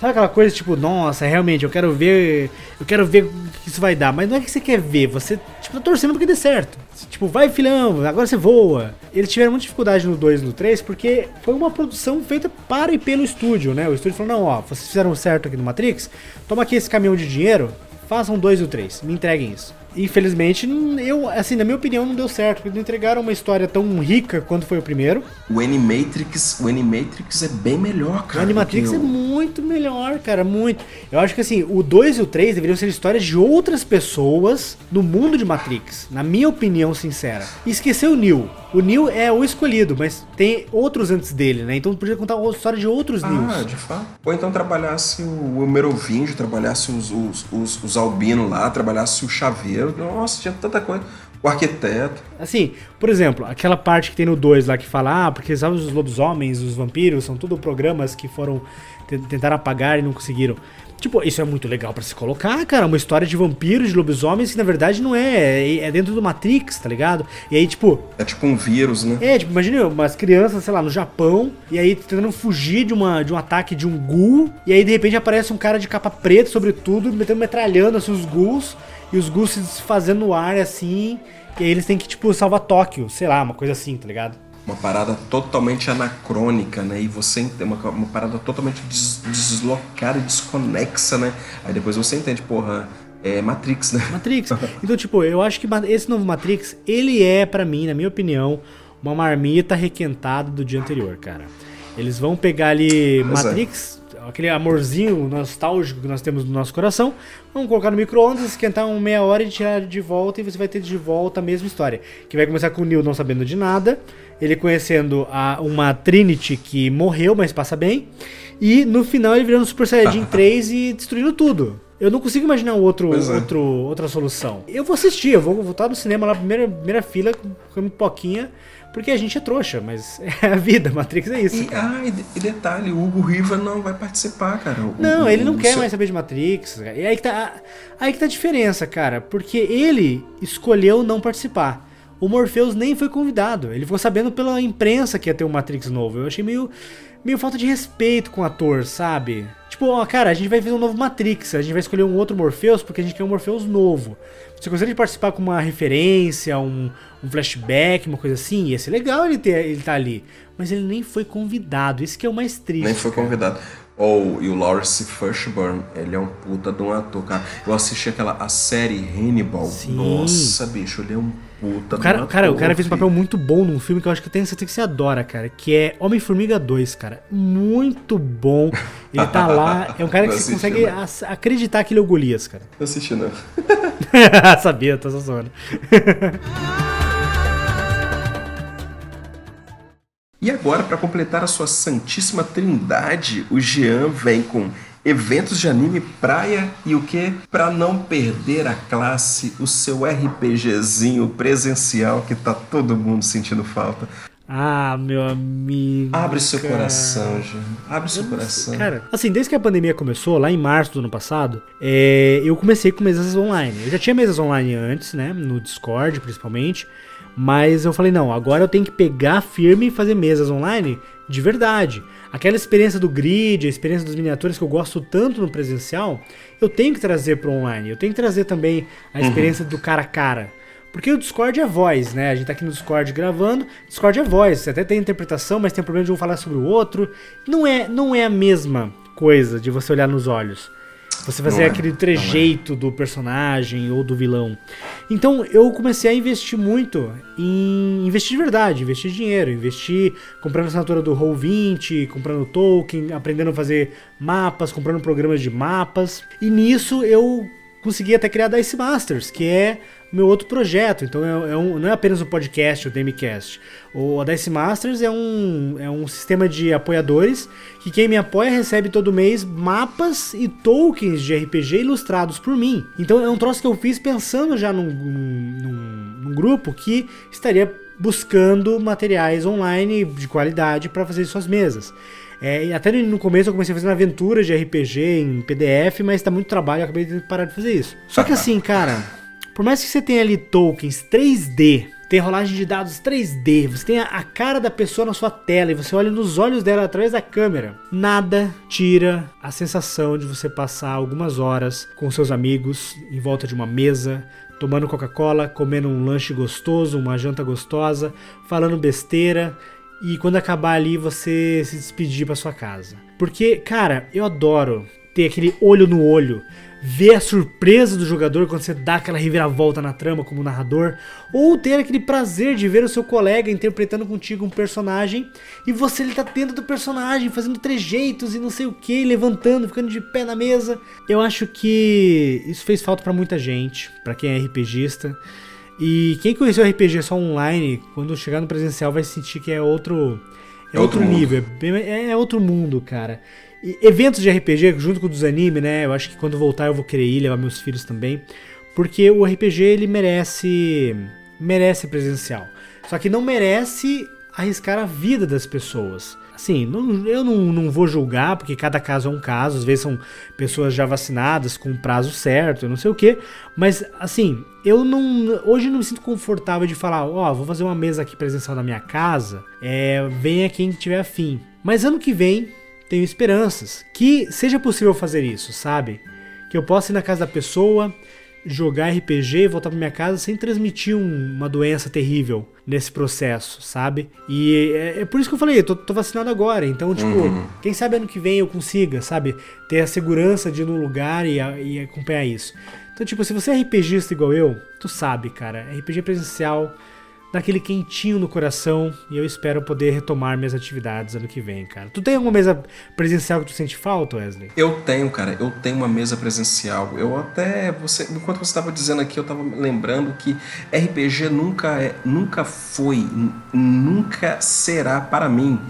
Sabe aquela coisa tipo, nossa, realmente, eu quero ver. Eu quero ver o que isso vai dar. Mas não é que você quer ver, você tipo, tá torcendo porque dê certo. Tipo, vai filhão, agora você voa. Eles tiveram muita dificuldade no 2 e no 3 porque foi uma produção feita para e pelo estúdio, né? O estúdio falou: não, ó, vocês fizeram certo aqui no Matrix, toma aqui esse caminhão de dinheiro, façam o 2 e o 3, me entreguem isso. Infelizmente, eu, assim, na minha opinião, não deu certo, porque não entregaram uma história tão rica quanto foi o primeiro. O Animatrix, o Animatrix é bem melhor, O cara. Animatrix do é o- muito melhor, cara, muito. Eu acho que assim, o 2 e o 3 deveriam ser histórias de outras pessoas no mundo de Matrix, na minha opinião sincera. E esquecer o Neo. O Neo é o escolhido, mas tem outros antes dele, né? Então podia contar a história de outros Ah, Neos. de fato. Ou então trabalhasse o, o Merovingio, trabalhasse os, os, os, os albinos lá, trabalhasse o chaveiro. Nossa, tinha tanta coisa. O arquiteto. Assim, por exemplo, aquela parte que tem no 2 lá que fala, ah, porque sabe os lobisomens, os vampiros, são tudo programas que foram te- tentaram apagar e não conseguiram. Tipo, isso é muito legal pra se colocar, cara, uma história de vampiros, de lobisomens que na verdade não é, é- é dentro do Matrix, tá ligado? E aí, tipo, É tipo um vírus, né? é, tipo, imagina umas crianças, sei lá, no Japão, e aí tentando fugir de, uma, de um ataque de um ghoul, e aí de repente aparece um cara de capa preta, sobretudo, metendo metralhando assim, os ghouls, e os ghouls se desfazendo no ar, assim, e aí eles têm que, tipo, salvar Tóquio, sei lá, uma coisa assim, tá ligado? Uma parada totalmente anacrônica, né? E você tem uma, uma parada totalmente des- deslocada e desconexa, né? Aí depois você entende, porra, é Matrix, né? Matrix. Então, tipo, eu acho que esse novo Matrix, ele é, pra mim, na minha opinião, uma marmita requentada do dia anterior, cara. Eles vão pegar ali Pois é. Aquele amorzinho nostálgico que nós temos no nosso coração, vão colocar no micro-ondas, esquentar uma meia hora e tirar de volta, e você vai ter de volta a mesma história. Que vai começar com o Neo não sabendo de nada, ele conhecendo a, uma Trinity que morreu, mas passa bem, e no final ele virando Super Saiyajin 3 e destruindo tudo. Eu não consigo imaginar outro, é. outro, outra solução. Eu vou assistir, eu vou voltar no cinema lá, primeira, primeira fila, com pipoquinha, porque a gente é trouxa, mas é a vida, Matrix é isso. E, ah, e, de- detalhe, o Hugo Riva não vai participar, cara. O- Não, o- ele não quer seu- mais saber de Matrix. E aí que, tá, aí que tá a diferença, cara. Porque ele escolheu não participar. O Morpheus nem foi convidado. Ele ficou sabendo pela imprensa que ia ter um Matrix novo. Eu achei meio, meio falta de respeito com o ator, sabe? Tipo, ó, cara, a gente vai fazer um novo Matrix. A gente vai escolher um outro Morpheus porque a gente quer um Morpheus novo. Você gostaria de participar com uma referência, um, um flashback, uma coisa assim? Ia ser legal ele, ter, ele tá ali. Mas ele nem foi convidado. Isso que é o mais triste. Nem foi convidado. Ou, e o Lawrence Fishburne, ele é um puta de um ator, cara. Eu assisti aquela a série Hannibal. Sim. Nossa, bicho, ele é um puta O cara, um cara, o cara fez um papel muito bom num filme que eu acho que tem certeza que você adora, cara. Que é Homem-Formiga 2, cara. Muito bom. Ele tá lá. É um cara que Não você assisti, consegue não. ac- acreditar que ele é o Golias, cara. Não assisti, não. Sabia, tô só zoando. E agora, para completar a sua santíssima trindade, o Jean vem com eventos de anime, praia e o que? Para não perder a classe, o seu RPGzinho presencial que tá todo mundo sentindo falta. Ah, meu amigo. Abre seu cara. coração, Jean. Abre seu coração. Cara, assim, desde que a pandemia começou, lá em março do ano passado, é, eu comecei com mesas online. Eu já tinha mesas online antes, né? No Discord, principalmente. Mas eu falei, não, agora eu tenho que pegar firme e fazer mesas online de verdade. Aquela experiência do grid, a experiência das miniaturas que eu gosto tanto no presencial, eu tenho que trazer pro online. Eu tenho que trazer também a experiência do cara a cara. Porque o Discord é voz, né? A gente tá aqui no Discord gravando, Discord é voz. Você até tem interpretação, mas tem problema de um falar sobre o outro. Não é, não é a mesma coisa de você olhar nos olhos. Você fazer Não é, aquele é. trejeito do personagem ou do vilão. Então eu comecei a investir muito em investir de verdade, investir dinheiro, investir comprando assinatura do Roll20, comprando token, aprendendo a fazer mapas, comprando programas de mapas. E nisso eu consegui até criar a Dice Masters, que é meu outro projeto. Então é, é um- não é apenas o podcast, o Damecast. O a Dice Masters é um, é um sistema de apoiadores que quem me apoia recebe todo mês mapas e tokens de RPG ilustrados por mim. Então é um troço que eu fiz pensando já num, num- num grupo que estaria buscando materiais online de qualidade para fazer suas mesas. É, até no começo eu comecei fazendo aventuras de RPG em PDF, mas tá muito trabalho, eu acabei de parar de fazer isso. Só que assim, cara, por mais que você tenha ali tokens 3D, tem rolagem de dados 3D, você tem a, cara da pessoa na sua tela e você olha nos olhos dela através da câmera, nada tira a sensação de você passar algumas horas com seus amigos em volta de uma mesa, tomando Coca-Cola, comendo um lanche gostoso, uma janta gostosa, falando besteira e quando acabar ali você se despedir pra sua casa. Porque, cara, eu adoro ter aquele olho no olho, ver a surpresa do jogador quando você dá aquela reviravolta na trama como narrador, ou ter aquele prazer de ver o seu colega interpretando contigo um personagem e você ele tá dentro do personagem, fazendo trejeitos e não sei o que, levantando, ficando de pé na mesa. Eu acho que isso fez falta pra muita gente, pra quem é RPGista. E quem conheceu RPG só online, quando chegar no presencial vai sentir que é outro é, É outro outro, nível, é, é- é outro mundo, cara. E eventos de RPG junto com o dos anime, né? Eu acho que quando voltar eu vou querer ir, levar meus filhos também, porque o RPG ele merece merece presencial. Só que não merece arriscar a vida das pessoas. Assim, eu não, não vou julgar, porque cada caso é um caso, às vezes são pessoas já vacinadas com o prazo certo, não sei o que, mas assim, eu não. Hoje não me sinto confortável de falar, ó, vou fazer uma mesa aqui presencial na minha casa, é, venha quem tiver afim. Mas ano que vem, tenho esperanças que seja possível fazer isso, sabe? Que eu possa ir na casa da pessoa, jogar RPG e voltar pra minha casa sem transmitir um- uma doença terrível nesse processo, sabe? E é, é por isso que eu falei, eu tô, tô vacinado agora, então, tipo, quem sabe ano que vem eu consiga, sabe? Ter a segurança de ir num lugar e, e acompanhar isso. Então, tipo, se você é RPGista igual eu, tu sabe, cara, RPG presencial dá aquele quentinho no coração e eu espero poder retomar minhas atividades ano que vem, cara. Tu tem alguma mesa presencial que tu sente falta, Wesley? Eu tenho, cara, eu tenho uma mesa presencial. Eu até, você, enquanto você estava dizendo aqui, eu estava lembrando que RPG nunca é, nunca foi, nunca será para mim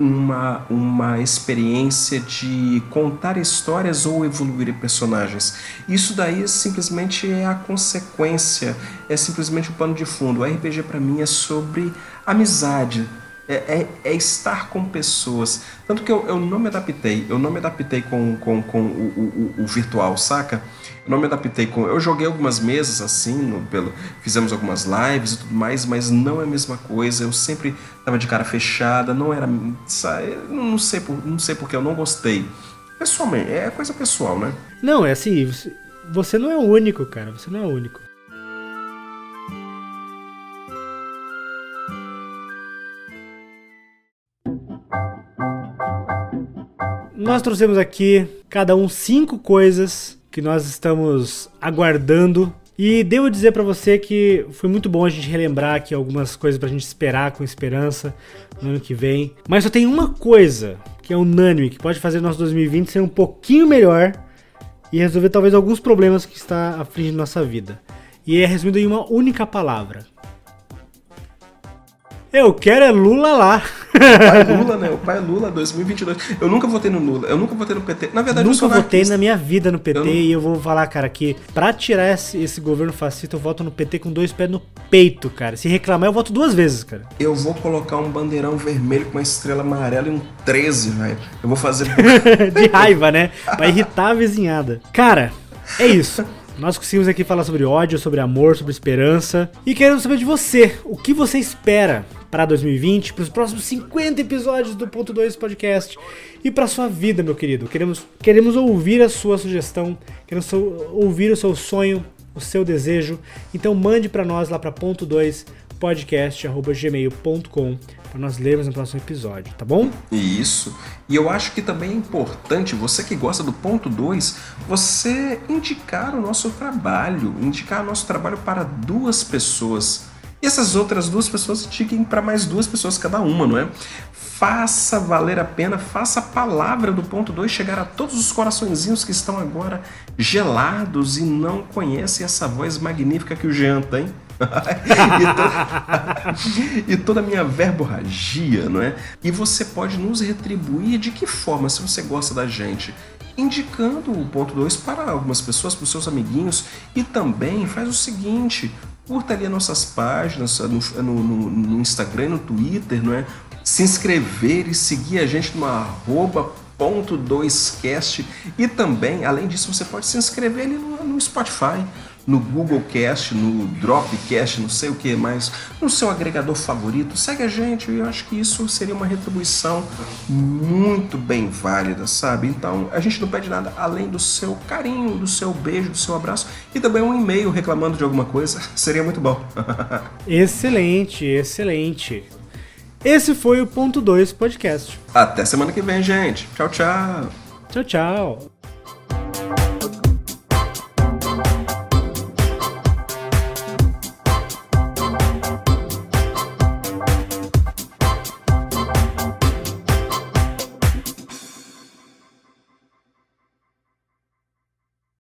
uma, uma experiência de contar histórias ou evoluir personagens. Isso daí simplesmente é a consequência, é simplesmente o pano de fundo. O RPG para mim é sobre amizade, é, é- é estar com pessoas. Tanto que eu, eu não me adaptei. Eu não me adaptei com, com, com o, o- o virtual, saca? Eu não me adaptei com. Eu joguei algumas mesas assim, no- pelo, fizemos algumas lives e tudo mais, mas não é a mesma coisa. Eu sempre tava de cara fechada, não era. Não sei, por, não sei porque eu não gostei. Pessoalmente, é coisa pessoal, né? Não, é assim, você- você não é o único, cara, você não é o único. Nós trouxemos aqui cada um cinco coisas que nós estamos aguardando e devo dizer pra você que foi muito bom a gente relembrar aqui algumas coisas pra gente esperar com esperança no ano que vem. Mas só tem uma coisa que é unânime que pode fazer nosso 2020 ser um pouquinho melhor e resolver talvez alguns problemas que está afligindo nossa vida. E é resumido em uma única palavra. Eu quero é Lula lá. Pai Lula, né? O pai Lula 2022. Eu nunca votei no Lula, eu nunca votei no PT. Na verdade, eu Nunca votei na minha vida no PT Eu não- e eu vou falar, cara, que pra tirar esse, esse governo fascista eu voto no PT com dois pés no peito, cara. Se reclamar eu voto duas vezes, cara. Eu vou colocar um bandeirão vermelho com uma estrela amarela e um 13, velho. Eu vou fazer. De raiva, né? Pra irritar a vizinhada. Cara, é isso. Nós conseguimos aqui falar sobre ódio, sobre amor, sobre esperança. E queremos saber de você. O que você espera para 2020, para os próximos 50 episódios do Ponto 2 Podcast e para sua vida, meu querido. Queremos, queremos ouvir a sua sugestão, queremos ouvir o seu sonho, o seu desejo. Então mande para nós lá para ponto 2 podcast@gmail.com para nós lermos no próximo episódio, tá bom? Isso. E eu acho que também é importante, você que gosta do ponto 2, você indicar o nosso trabalho, indicar o nosso trabalho para duas pessoas. E essas outras duas pessoas indiquem para mais duas pessoas cada uma, não é? Faça valer a pena, faça a palavra do ponto 2 chegar a todos os coraçõezinhos que estão agora gelados e não conhecem essa voz magnífica que o Jean tem. e, toda, e toda a minha verborragia, não é? E você pode nos retribuir de que forma, se você gosta da gente? Indicando o ponto 2 para algumas pessoas, para os seus amiguinhos, e também faz o seguinte: curta ali as nossas páginas no, no, no Instagram, no Twitter, não é? Se inscrever e seguir a gente no arroba ponto 2cast e também, além disso, você pode se inscrever ali no, no Spotify no Google Cast, no Dropcast, não sei o que mais, no seu agregador favorito. Segue a gente e eu acho que isso seria uma retribuição muito bem válida, sabe? Então a gente não pede nada além do seu carinho, do seu beijo, do seu abraço e também um e-mail reclamando de alguma coisa. Seria muito bom. excelente, excelente. Esse foi o Ponto 2 Podcast. Até semana que vem, gente. Tchau, tchau. Tchau, tchau.